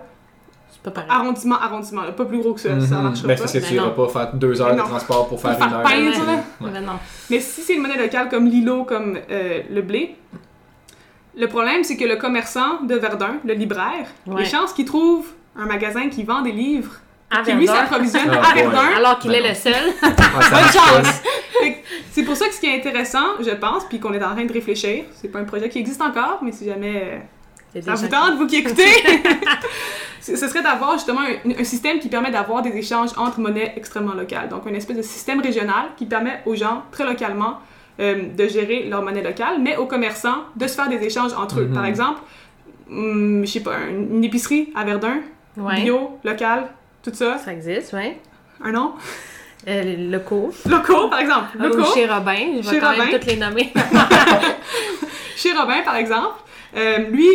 pas pareil. arrondissement, arrondissement, là, pas plus gros que ça, ça Mhm. marchera Ben, pas. parce que Ben tu pas faire deux heures Non. de transport pour faire Pour une heure. peindre, Ouais. Ben non. Mais si c'est une monnaie locale comme l'îlot, comme euh, le blé, le problème, c'est que le commerçant de Verdun, le libraire, Ouais. les chances qu'il trouve un magasin qui vend des livres, À qui lui s'approvisionne Ah, à ouais. Verdun, Alors qu'il Ben est non. le seul. Ah, ça Bonne chance! C'est pour ça que ce qui est intéressant, je pense, puis qu'on est en train de réfléchir, c'est pas un projet qui existe encore, mais si jamais euh, ça vous tente, vous qui écoutez, ce serait d'avoir justement un, un système qui permet d'avoir des échanges entre monnaies extrêmement locales. Donc, une espèce de système régional qui permet aux gens, très localement, euh, de gérer leur monnaie locale, mais aux commerçants de se faire des échanges entre eux. Mhm. Par exemple, hum, je sais pas, une, une épicerie à Verdun, Ouais. bio, local, tout ça. Ça existe, ouais. Un nom? Euh, les locaux. Locaux, par exemple. Ou Locaux. chez Robin. Je vais Chez quand même Robin. toutes les nommer. Chez Robin, par exemple, euh, lui,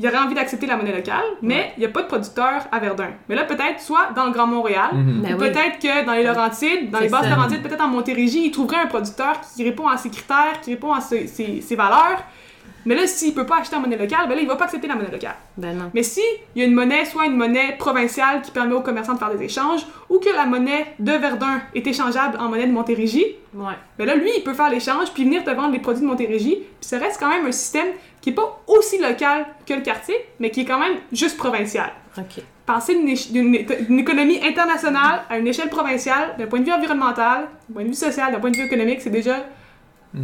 il aurait envie d'accepter la monnaie locale, mais il n'y a pas de producteur à Verdun. Mais là, peut-être, soit dans le Grand Montréal, Mhm. Ben ou peut-être que dans les Laurentides, dans les basses. Laurentides, peut-être en Montérégie, il trouverait un producteur qui répond à ses critères, qui répond à ses, ses- ses valeurs. Mais là, s'il peut pas acheter en monnaie locale, ben là, il va pas accepter la monnaie locale. Ben non. Mais si il y a une monnaie, soit une monnaie provinciale qui permet aux commerçants de faire des échanges, ou que la monnaie de Verdun est échangeable en monnaie de Montérégie, Ouais. mais là, lui, il peut faire l'échange puis venir te vendre les produits de Montérégie. Puis ça reste quand même un système qui est pas aussi local que le quartier, mais qui est quand même juste provincial. OK. Penser d'une économie internationale à une échelle provinciale, d'un point de vue environnemental, d'un point de vue social, d'un point de vue économique, c'est déjà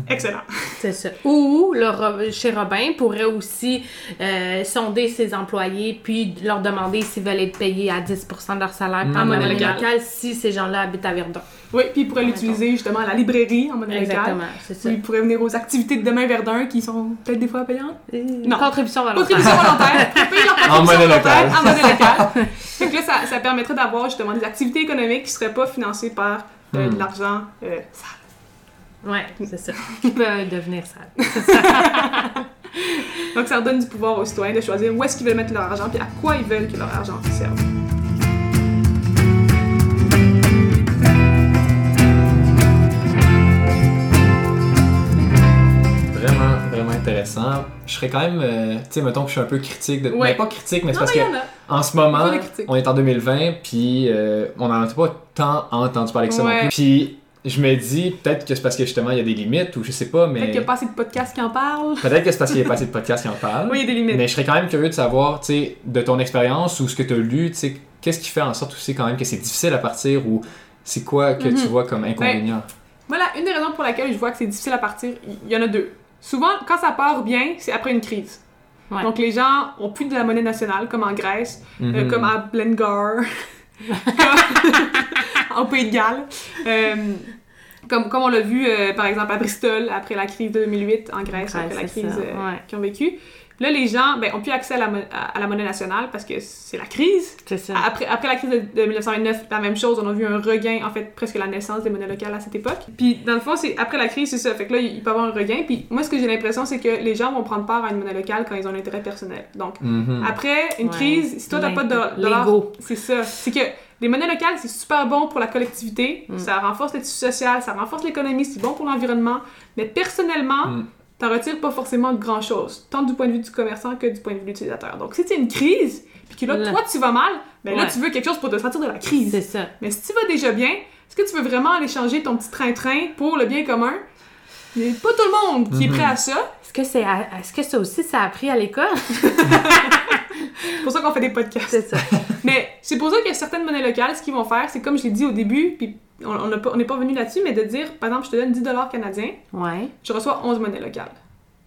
excellent. C'est ça. Ou le chez Robin pourrait aussi euh, sonder ses employés puis leur demander s'ils veulent être payés à 10% de leur salaire en monnaie locale. locale si ces gens-là habitent à Verdun. Oui, puis il pourrait l'utiliser justement à la librairie en monnaie locale. Exactement, c'est ça. Puis il pourrait venir aux activités de demain Verdun qui sont peut-être des fois payantes. Non. Contribution volontaire. Contribution volontaire. Ils leur En contribution monnaie volontaire locale. En monnaie locale. fait que là, ça, ça permettrait d'avoir justement des activités économiques qui seraient pas financées par euh, Hmm. de l'argent euh, sale. Ouais, c'est ça. Qui peut devenir sale. Donc ça redonne du pouvoir aux citoyens de choisir où est-ce qu'ils veulent mettre leur argent puis à quoi ils veulent que leur argent serve. Vraiment, vraiment intéressant. Je serais quand même, euh, tu sais, mettons que je suis un peu critique de. Ouais. Ben, pas critique, mais c'est parce mais que en a. en ce moment, on est en 2020, puis euh, on n'en a pas tant entendu parler que ça Ouais. non plus. Puis je me dis, peut-être que c'est parce que justement il y a des limites, ou je sais pas, mais. Peut-être qu'il n'y a pas assez de podcasts qui en parlent. Peut-être que c'est parce qu'il y a pas assez de podcasts qui en parlent. Oui, il y a des limites. Mais je serais quand même curieux de savoir, tu sais, de ton expérience ou ce que tu as lu, tu sais, qu'est-ce qui fait en sorte aussi quand même que c'est difficile à partir ou c'est quoi que tu Mhm. vois comme inconvénient? Voilà, une des raisons pour laquelle je vois que c'est difficile à partir, il y en a deux. Souvent, quand ça part bien, c'est après une crise. Ouais. Donc les gens ont plus de la monnaie nationale, comme en Grèce, euh, Mhm. comme à Blengar, au Pays de Galles. Euh, comme, comme on l'a vu, euh, par exemple, à Bristol, après la crise de 2008 en Grèce, après la crise euh, ouais. qu'ils ont vécu. Là, les gens ben, ont plus accès à la, mo- à, à la monnaie nationale parce que c'est la crise. C'est ça. Après, après la crise de, de 1929, la même chose, on a vu un regain, en fait, presque la naissance des monnaies locales à cette époque. Puis, dans le fond, c'est après la crise, c'est ça. Fait que là, il peut y avoir un regain. Puis, moi, ce que j'ai l'impression, c'est que les gens vont prendre part à une monnaie locale quand ils ont un intérêt personnel. Donc, Mhm. après une Ouais. crise, si toi, t'as pas de dollars, c'est ça. C'est que les monnaies locales, c'est super bon pour la collectivité. Mm. Ça renforce le tissu social, ça renforce l'économie, c'est bon pour l'environnement. Mais personnellement, Mm. t'en retires pas forcément grand-chose, tant du point de vue du commerçant que du point de vue de l'utilisateur. Donc, si c'est une crise, puis que là, Là. toi, tu vas mal, ben là, tu veux quelque chose pour te sortir de la crise. C'est ça. Mais si tu vas déjà bien, est-ce que tu veux vraiment aller changer ton petit train-train pour le bien commun? Il pas tout le monde qui est prêt à ça. Est-ce que, c'est à- est-ce que ça aussi, ça a appris à l'école? C'est pour ça qu'on fait des podcasts. C'est ça. Mais c'est pour ça qu'il y a certaines monnaies locales, ce qu'ils vont faire, c'est comme je l'ai dit au début, puis on n'a pas- on n'est pas venu là-dessus, mais de dire, par exemple, je te donne 10 canadiens, Ouais. je reçois 11 monnaies locales.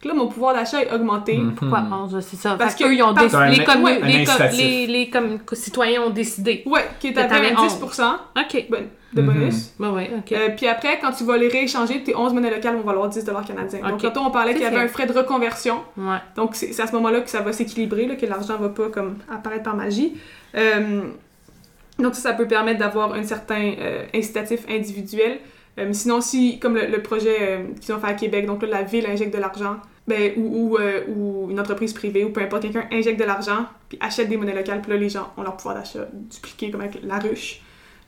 Donc là, mon pouvoir d'achat est augmenté. Mhm. Pourquoi? 11? C'est ça. Parce Parce que- qu'eux, ils ont décidé. Les, ouais, les, les, les comme- citoyens ont décidé. Ouais, qui est Que à t'avais 10% OK. bon- de Mhm. bonus. Ouais, ouais, OK. Euh, puis après, quand tu vas les rééchanger, tes 11 monnaies locales vont valoir 10 canadiens. Donc, Ok. tantôt, on parlait qu'il y avait un frais de reconversion. ouais. Donc, c'est à ce moment-là que ça va s'équilibrer, là, que l'argent va pas comme apparaître par magie. Euh, donc, ça, ça peut permettre d'avoir un certain euh, incitatif individuel. Euh, sinon, si, comme le, le projet euh, qu'ils ont fait à Québec, donc là, la ville injecte de l'argent, ben, ou, ou, euh, ou une entreprise privée, ou peu importe, quelqu'un injecte de l'argent, puis achète des monnaies locales, puis là, les gens ont leur pouvoir d'achat dupliqué, comme avec la ruche.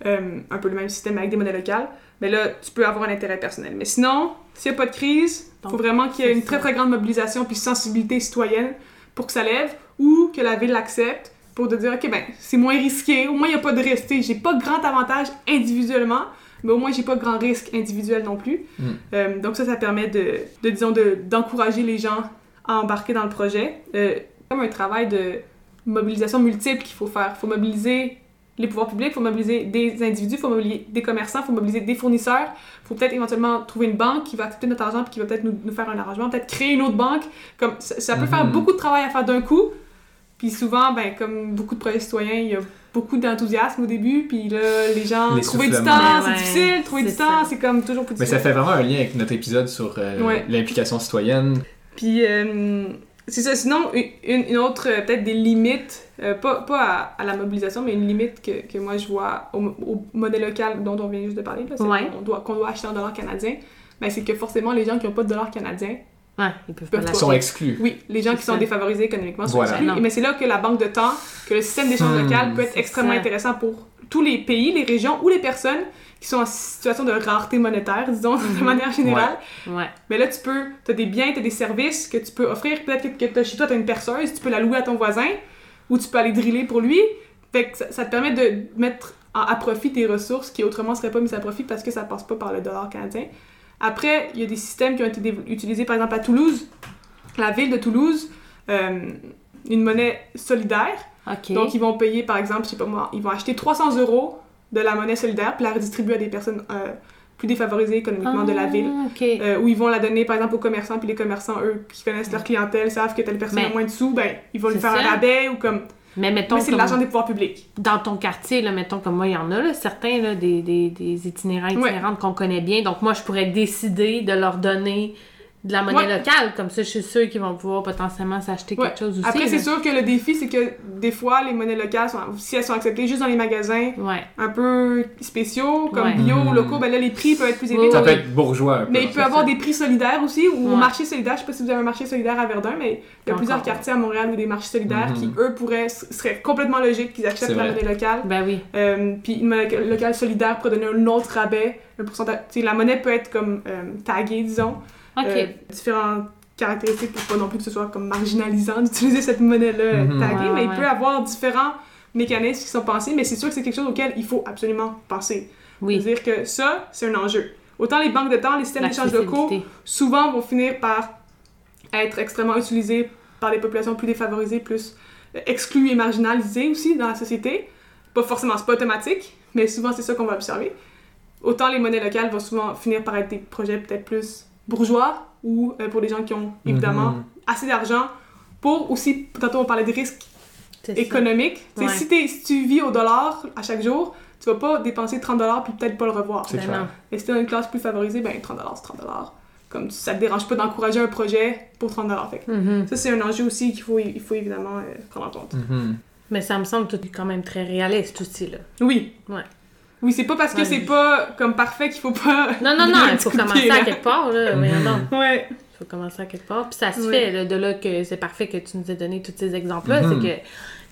Un peu le même système avec des monnaies locales. Mais là, tu peux avoir un intérêt personnel. Mais sinon, s'il n'y a pas de crise, il faut vraiment qu'il y ait une ça. très très grande mobilisation puis sensibilité citoyenne pour que ça lève ou que la ville l'accepte pour de dire ok ben c'est moins risqué au moins il n'y a pas de risque j'ai pas grand avantage individuellement mais au moins j'ai pas grand risque individuel non plus Mm. Euh, donc ça ça permet de, de disons de- d'encourager les gens à embarquer dans le projet Euh, comme un travail de mobilisation multiple qu'il faut faire il faut mobiliser les pouvoirs publics, il faut mobiliser des individus, il faut mobiliser des commerçants, il faut mobiliser des fournisseurs, il faut peut-être éventuellement trouver une banque qui va accepter notre argent puis qui va peut-être nous, nous faire un arrangement, peut-être créer une autre banque. Comme, ça, ça peut Mhm. faire beaucoup de travail à faire d'un coup. Puis souvent, ben, comme beaucoup de projets citoyens, il y a beaucoup d'enthousiasme au début, puis là, les gens, trouver du temps, c'est Ouais, difficile, trouver du temps, c'est comme toujours plus Mais ça difficile. fait vraiment un lien avec notre épisode sur euh, Ouais. l'implication citoyenne. Puis, euh, c'est ça. Sinon, une, une autre, euh, peut-être des limites, euh, pas, pas à, à la mobilisation, mais une limite que, que moi je vois au, au modèle local dont on vient juste de parler, là, c'est Ouais. qu'on doit, qu'on doit acheter en dollars canadiens, ben, c'est que forcément, les gens qui n'ont pas de dollars canadiens, Ouais, ils peuvent Peuvent pas sont exclus. oui, les gens qui sont ça. défavorisés économiquement sont Voilà. exclus. Non. Mais c'est là que la banque de temps, que le système d'échange Hmm, local peut être extrêmement ça. intéressant pour tous les pays, les régions ou les personnes qui sont en situation de rareté monétaire, disons, de Mhm. manière générale. Ouais. Mais là, tu peux, tu as des biens, tu as des services que tu peux offrir. Peut-être que, que t'as- chez toi, tu as une perceuse, tu peux la louer à ton voisin ou tu peux aller driller pour lui. Fait que ça, ça te permet de mettre à profit tes ressources qui autrement seraient pas mises à profit parce que ça passe pas par le dollar canadien. Après, il y a des systèmes qui ont été utilisés, par exemple, à Toulouse. La ville de Toulouse, euh, une monnaie solidaire. Donc, ils vont payer, par exemple, je sais pas moi, ils vont acheter 300 euros de la monnaie solidaire puis la redistribuer à des personnes euh, plus défavorisées économiquement de la ville. Ah, OK. Euh, où ils vont la donner par exemple aux commerçants, puis les commerçants, eux, qui connaissent leur clientèle, savent que telle personne Mais- a moins de sous, ben, ils vont lui faire un rabais ou comme. Mais mettons, Mais c'est de l'argent des pouvoirs publics. dans ton quartier, là, mettons comme moi, il y en a, là, certains, là, des, des, des itinérants Ouais. itinérantes qu'on connaît bien. Donc, moi, je pourrais décider de leur donner de la monnaie Ouais. locale. Comme ça, je suis sûre qu'ils vont pouvoir potentiellement s'acheter Ouais. quelque chose aussi. Après, c'est sûr que le défi, c'est que des fois, les monnaies locales, sont, si elles sont acceptées juste dans les magasins Ouais. un peu spéciaux, comme Ouais. bio ou Mhm. locaux, ben là, les prix peuvent être plus élevés. Ça peut être bourgeois un peu. Mais il peut fait. avoir des prix solidaires aussi, ou marché solidaire. Je sais pas si vous avez un marché solidaire à Verdun, mais il y a plusieurs quartiers à Montréal où des marchés solidaires qui, eux, pourraient, seraient complètement logiques qu'ils acceptent la monnaie locale. Ben oui. Euh, puis une monnaie locale solidaire pourrait donner un autre rabais, un pourcentage. Tu sais, la monnaie peut être comme euh, taguée, disons. OK. Euh, différentes caractéristiques pour pas non plus que ce soit comme marginalisant d'utiliser cette monnaie-là Mhm. taguée, Ouais, mais il peut y avoir différents mécanismes qui sont pensés, mais c'est sûr que c'est quelque chose auquel il faut absolument penser. oui. C'est-à-dire que ça, c'est un enjeu. Autant les banques de temps, les systèmes d'échange locaux, souvent vont finir par être extrêmement utilisés par des populations plus défavorisées, plus euh, exclues et marginalisées aussi dans la société. Pas forcément, c'est pas automatique, mais souvent c'est ça qu'on va observer. Autant les monnaies locales vont souvent finir par être des projets peut-être plus bourgeois ou euh, pour des gens qui ont évidemment Mhm. assez d'argent pour aussi, tantôt on parlait de risques économiques. Tu sais, Ouais. Si, si tu vis au dollar à chaque jour, tu vas pas dépenser 30 dollars puis peut-être pas le revoir. C'est clair. non. Et si t'es dans une classe plus favorisée, ben 30 c'est 30 Comme ça te dérange pas d'encourager un projet pour 30 Fait que Mhm. ça, c'est un enjeu aussi qu'il faut, il faut évidemment euh, prendre en compte. Mhm. Mais ça me semble tout quand même très réaliste aussi, là. Oui. Ouais. Oui, c'est pas parce que Ouais. c'est pas comme parfait qu'il faut pas. Non, non, non, il faut commencer à quelque part, là. Mhm. donc. Ouais. Il faut commencer à quelque part. Puis ça se Ouais. fait, là, de là que c'est parfait que tu nous aies donné tous ces exemples-là. Mhm. C'est que Il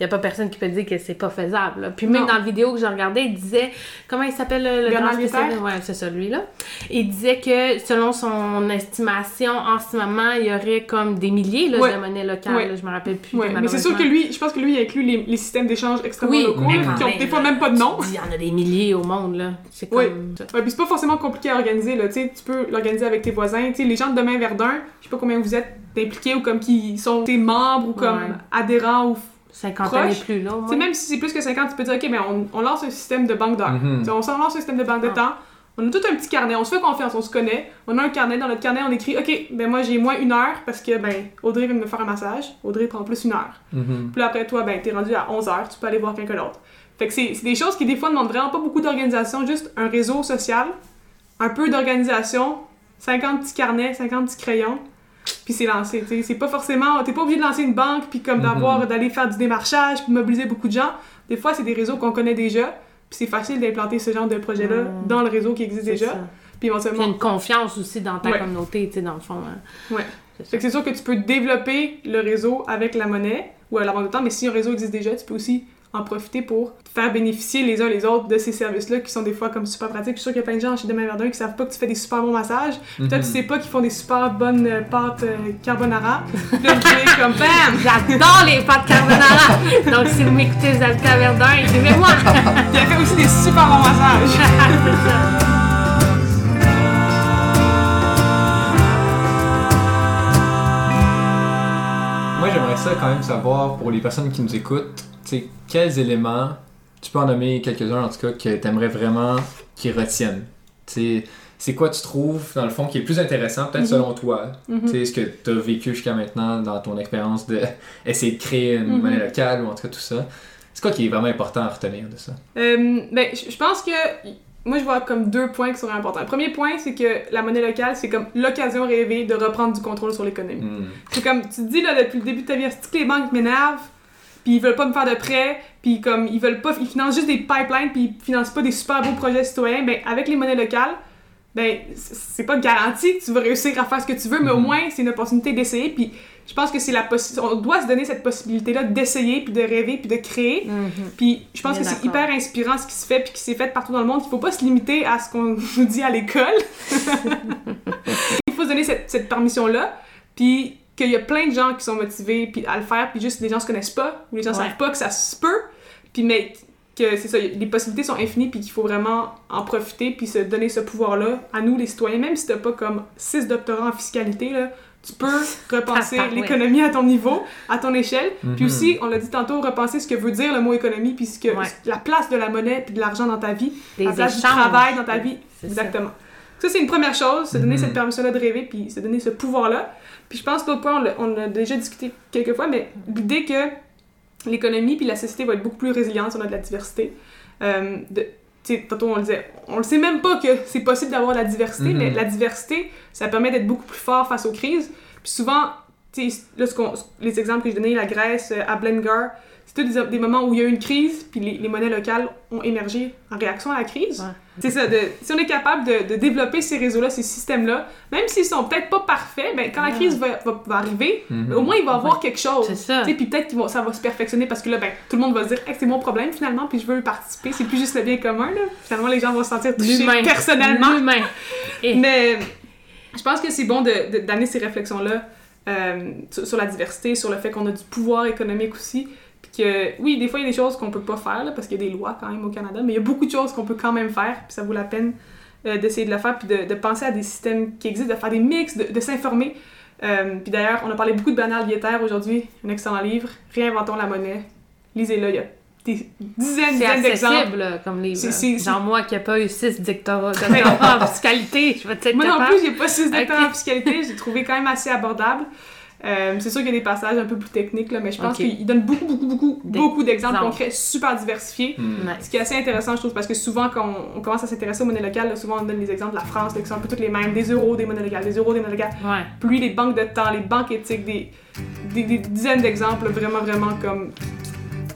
n'y a pas personne qui peut dire que c'est pas faisable. là. Puis même Non. dans la vidéo que j'ai regardée, il disait, comment il s'appelle le, grand spécialiste? Ouais, c'est celui-là. Il disait que selon son estimation, en ce moment, il y aurait comme des milliers là, Ouais. de monnaies locales. Ouais. là, je me rappelle plus. Ouais, mais c'est sûr que lui, je pense que lui, il inclut les, les systèmes d'échange extrêmement Oui, locaux, là, qui ont des fois là. même pas de nom. Il y en a des milliers au monde, là. C'est comme... Ouais, puis c'est pas forcément compliqué à organiser, là, tu peux l'organiser avec tes voisins, tu sais, les gens de Demain Verdun, je sais pas combien vous êtes impliqués ou comme qui sont tes membres ou comme adhérents ou 50 Proche? ans et plus, là, au Tu sais, moins. même si c'est plus que 50, tu peux dire, OK, ben on, on lance un système de banque d'heures. Mhm. Sais, On s'en lance un système de banque de Ah. temps. On a tout un petit carnet, on se fait confiance, on se connaît. On a un carnet, dans notre carnet, on écrit, OK, ben moi j'ai moins une heure parce que, ben, Audrey vient de me faire un massage. Audrey prend plus une heure. Mhm. Puis après, toi, ben, t'es rendu à 11 heures, tu peux aller voir quelqu'un d'autre. Fait que c'est c'est des choses qui, des fois, demandent vraiment pas beaucoup d'organisation, juste un réseau social, un peu d'organisation, 50 petits carnets, 50 petits crayons, puis c'est lancé. tu sais. C'est pas forcément. T'es pas obligé de lancer une banque, puis comme d'avoir, d'aller faire du démarchage, puis mobiliser beaucoup de gens. Des fois, c'est des réseaux qu'on connaît déjà, puis c'est facile d'implanter ce genre de projet-là Mm. dans le réseau qui existe déjà. ça. Puis Puis il y éventuellement. a une confiance aussi dans ta Ouais. communauté, tu sais, dans le fond. hein. Ouais. Fait que c'est sûr que tu peux développer le réseau avec la monnaie ou à la banque de temps, mais si un réseau existe déjà, tu peux aussi en profiter pour faire bénéficier les uns les autres de ces services-là qui sont des fois comme super pratiques. Je suis sûre qu'il y a plein de gens chez Demain Verdun qui savent pas que tu fais des super bons massages. Puis toi, Mhm. tu sais pas qu'ils font des super bonnes euh, pâtes euh, carbonara. Puis là, comme BAM! J'adore les pâtes carbonara! Donc, si vous m'écoutez, vous habitez à Verdun, écrivez-moi! Puis elle fait aussi des super bons massages. C'est ça. J'aimerais ça quand même savoir, pour les personnes qui nous écoutent, quels éléments, tu peux en nommer quelques-uns en tout cas, que tu aimerais vraiment qu'ils retiennent. C'est quoi tu trouves, dans le fond, qui est le plus intéressant, peut-être Mhm. selon toi, tu sais, ce que tu as vécu jusqu'à maintenant dans ton expérience de essayer de créer une Mhm. monnaie locale ou en tout cas tout ça. C'est quoi qui est vraiment important à retenir de ça? Euh, ben, je pense que moi je vois comme deux points qui sont importants. Le premier point, c'est que la monnaie locale, c'est comme l'occasion rêvée de reprendre du contrôle sur l'économie. Hmm. C'est comme tu te dis là depuis le début de ta vie, que les banques m'énervent, puis ils veulent pas me faire de prêts, puis comme ils veulent pas, ils financent juste des pipelines, puis ils financent pas des super beaux projets citoyens. Ben avec les monnaies locales, ben c'est pas garanti que tu vas réussir à faire ce que tu veux, mais au Mhm. moins c'est une opportunité d'essayer. Puis je pense que c'est la on doit se donner cette possibilité là d'essayer, puis de rêver, puis de créer. Mhm. Puis je pense Bien que c'est hyper inspirant ce qui se fait puis qui s'est fait partout dans le monde. Il faut pas se limiter à ce qu'on nous dit à l'école. Il faut se donner cette, cette permission-là. Puis qu'il y a plein de gens qui sont motivés puis à le faire, puis juste les gens se connaissent pas ou les gens Ouais. savent pas que ça se peut. Puis mais que c'est ça, les possibilités sont infinies puis qu'il faut vraiment en profiter puis se donner ce pouvoir-là à nous les citoyens. Même si t'as pas comme six doctorats en fiscalité là, tu peux repenser Ah, ouais. l'économie à ton niveau, à ton échelle. Puis Mhm. aussi, on l'a dit tantôt, repenser ce que veut dire le mot économie, puis ce que, Ouais. la place de la monnaie puis de l'argent dans ta vie, Des la place du travail dans ta vie. Ça. Exactement. Ça, c'est une première chose, se donner Mhm. cette permission-là de rêver, puis se donner ce pouvoir-là. Puis je pense que l'autre point, on l'a- déjà discuté quelques fois, mais l'idée que l'économie puis la société va être beaucoup plus résiliente si on a de la diversité. Euh, de, tantôt on le disait, on le sait même pas que c'est possible d'avoir de la diversité, Mhm. mais la diversité, ça permet d'être beaucoup plus fort face aux crises. Puis souvent, là, ce les exemples que je donnais, la Grèce, euh, à Blengar, c'est tous des, des moments où il y a eu une crise, puis les, les monnaies locales ont émergé en réaction à la crise. Ouais. C'est ça, de, si on est capable de, de développer ces réseaux-là, ces systèmes-là, même s'ils sont peut-être pas parfaits, ben, quand la crise va, va- va arriver, Mhm. au moins il va y avoir quelque chose. C'est ça. Puis peut-être que ça va se perfectionner parce que là, ben, tout le monde va se dire, Hey, c'est mon problème finalement, puis je veux participer. C'est plus juste le bien commun, là. Finalement, les gens vont se sentir touchés L'humain. personnellement. L'humain. Et- Mais je pense que c'est bon de- de- d'amener ces réflexions-là euh, sur, sur la diversité, sur le fait qu'on a du pouvoir économique aussi. Puis que, oui, des fois, il y a des choses qu'on peut pas faire, là, parce qu'il y a des lois quand même au Canada, mais il y a beaucoup de choses qu'on peut quand même faire, puis ça vaut la peine euh, d'essayer de le faire, puis de, de penser à des systèmes qui existent, de faire des mix, de, de s'informer. Euh, puis d'ailleurs, on a parlé beaucoup de Bernard Lietaer aujourd'hui, un excellent livre, Réinventons la monnaie. Lisez-le, il y a des dizaines, dizaines d'exemples. comme livre. C'est- Genre moi qui n'ai pas eu 6 doctorats en fiscalité, je vais peut-être Moi non plus, j'ai pas six doctorats Ok. en fiscalité, j'ai trouvé quand même assez abordable. Euh, c'est sûr qu'il y a des passages un peu plus techniques, là, mais je pense qu'il donne beaucoup, beaucoup, beaucoup, Des- beaucoup d'exemples exemples. concrets super diversifiés. Hmm. Ce qui est assez intéressant, je trouve, parce que souvent, quand on, on commence à s'intéresser aux monnaies locales, là, souvent on donne les exemples de la France, là, qui sont un peu toutes les mêmes, des euros, des monnaies locales, des euros, des monnaies locales. Ouais. Puis lui, les banques de temps, les banques éthiques, des, des, des dizaines d'exemples vraiment, vraiment comme.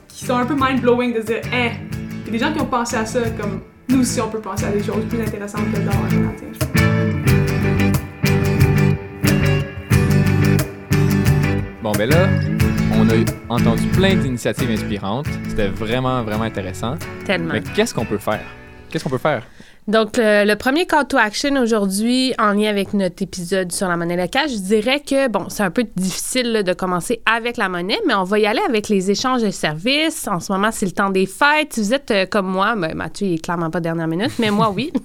qui sont un peu mind-blowing de se dire, hein, il y a des gens qui ont pensé à ça, comme nous aussi, on peut penser à des choses plus intéressantes que d'avoir Bon, ben là, on a entendu plein d'initiatives inspirantes. C'était vraiment, vraiment intéressant. Tellement. Mais qu'est-ce qu'on peut faire? Qu'est-ce qu'on peut faire? Donc, le, le premier call to action aujourd'hui, en lien avec notre épisode sur la monnaie locale, je dirais que, bon, c'est un peu difficile là, de commencer avec la monnaie, mais on va y aller avec les échanges de services. En ce moment, c'est le temps des fêtes. Si vous êtes euh, comme moi, ben, Mathieu, il est clairement pas dernière minute, mais moi, oui.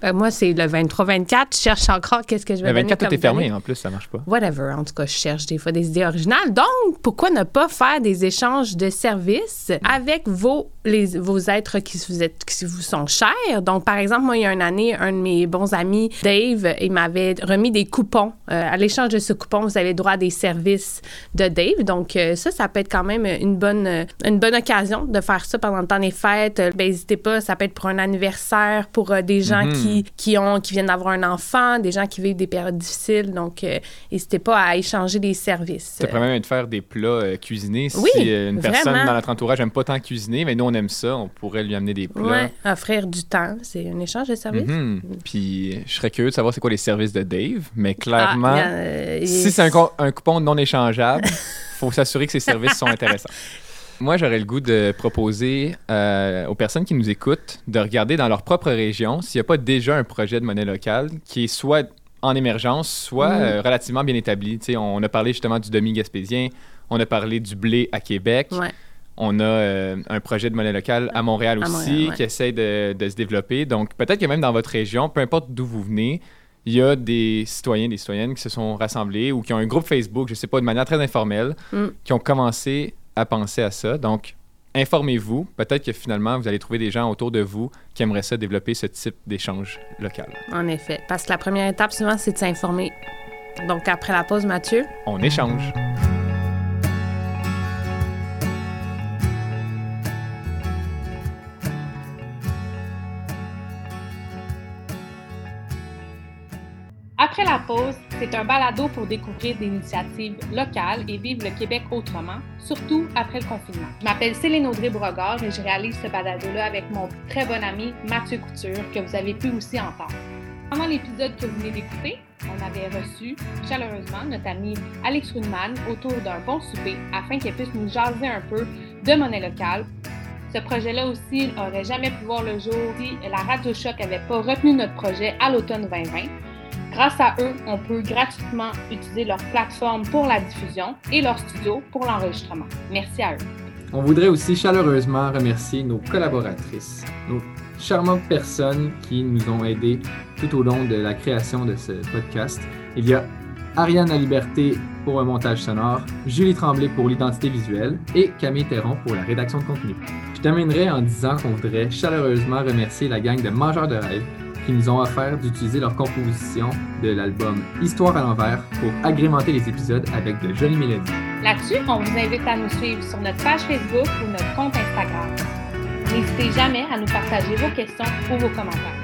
Ben, moi, c'est le 23-24. Je cherche encore qu'est-ce que je vais Le donner 24, tout est fermé, en plus, ça marche pas. Whatever. En tout cas, je cherche des fois des idées originales. Donc, pourquoi ne pas faire des échanges de services avec vos, les, vos êtres qui vous, êtes, qui vous sont chers? Donc, par exemple, moi, il y a une année, un de mes bons amis, Dave, il m'avait remis des coupons. Euh, à l'échange de ce coupon, vous avez droit à des services de Dave. Donc, euh, ça, ça peut être quand même une bonne, euh, une bonne occasion de faire ça pendant le temps des fêtes. Ben, n'hésitez pas, ça peut être pour un anniversaire, pour euh, des gens Mhm. qui, qui, ont, qui viennent d'avoir un enfant, des gens qui vivent des périodes difficiles. Donc, n'hésitez pas à échanger des services. Ça pourrait même être faire des plats cuisinés. Oui, si une personne vraiment. dans notre entourage n'aime pas tant cuisiner, mais nous, on aime ça, on pourrait lui amener des plats. Ouais, offrir du temps, c'est un échange de services. Mhm. Puis je serais curieux de savoir c'est quoi les services de Dave, mais clairement, Ah, a, euh, si c'est un, co- un coupon non échangeable, faut s'assurer que ces services sont intéressants. Moi, j'aurais le goût de proposer euh, aux personnes qui nous écoutent de regarder dans leur propre région s'il n'y a pas déjà un projet de monnaie locale qui est soit en émergence, soit Mm. euh, relativement bien établi. On a parlé justement du demi-gaspésien, on a parlé du blé à Québec. Ouais. On a euh, un projet de monnaie locale à Montréal À aussi Montréal, ouais. qui essaie de, de se développer. Donc, peut-être que même dans votre région, peu importe d'où vous venez, il y a des citoyens, des citoyennes qui se sont rassemblés ou qui ont un groupe Facebook, je ne sais pas, de manière très informelle, Mm. qui ont commencé à penser à ça. Donc, informez-vous. Peut-être que finalement, vous allez trouver des gens autour de vous qui aimeraient ça développer ce type d'échange local. En effet. Parce que la première étape, souvent, c'est de s'informer. Donc, après la pause, Mathieu? On échange. C'est un balado pour découvrir des initiatives locales et vivre le Québec autrement, surtout après le confinement. Je m'appelle Céline Audrey Brogard et je réalise ce balado-là avec mon très bon ami Mathieu Couture, que vous avez pu aussi entendre. Pendant l'épisode que vous venez d'écouter, on avait reçu chaleureusement notre ami Alex Rudman autour d'un bon souper afin qu'elle puisse nous jaser un peu de monnaie locale. Ce projet-là aussi n'aurait jamais pu voir le jour si la Radio Choc n'avait pas retenu notre projet à l'automne 2020. Grâce à eux, on peut gratuitement utiliser leur plateforme pour la diffusion et leur studio pour l'enregistrement. Merci à eux. On voudrait aussi chaleureusement remercier nos collaboratrices, nos charmantes personnes qui nous ont aidés tout au long de la création de ce podcast. Il y a Ariane La Liberté pour un montage sonore, Julie Tremblay pour l'identité visuelle et Camille Terron pour la rédaction de contenu. Je terminerai en disant qu'on voudrait chaleureusement remercier la gang de Mangeurs de rêve qui nous ont offert d'utiliser leur composition de l'album Histoire à l'envers pour agrémenter les épisodes avec de jolies mélodies. Là-dessus, on vous invite à nous suivre sur notre page Facebook ou notre compte Instagram. N'hésitez jamais à nous partager vos questions ou vos commentaires.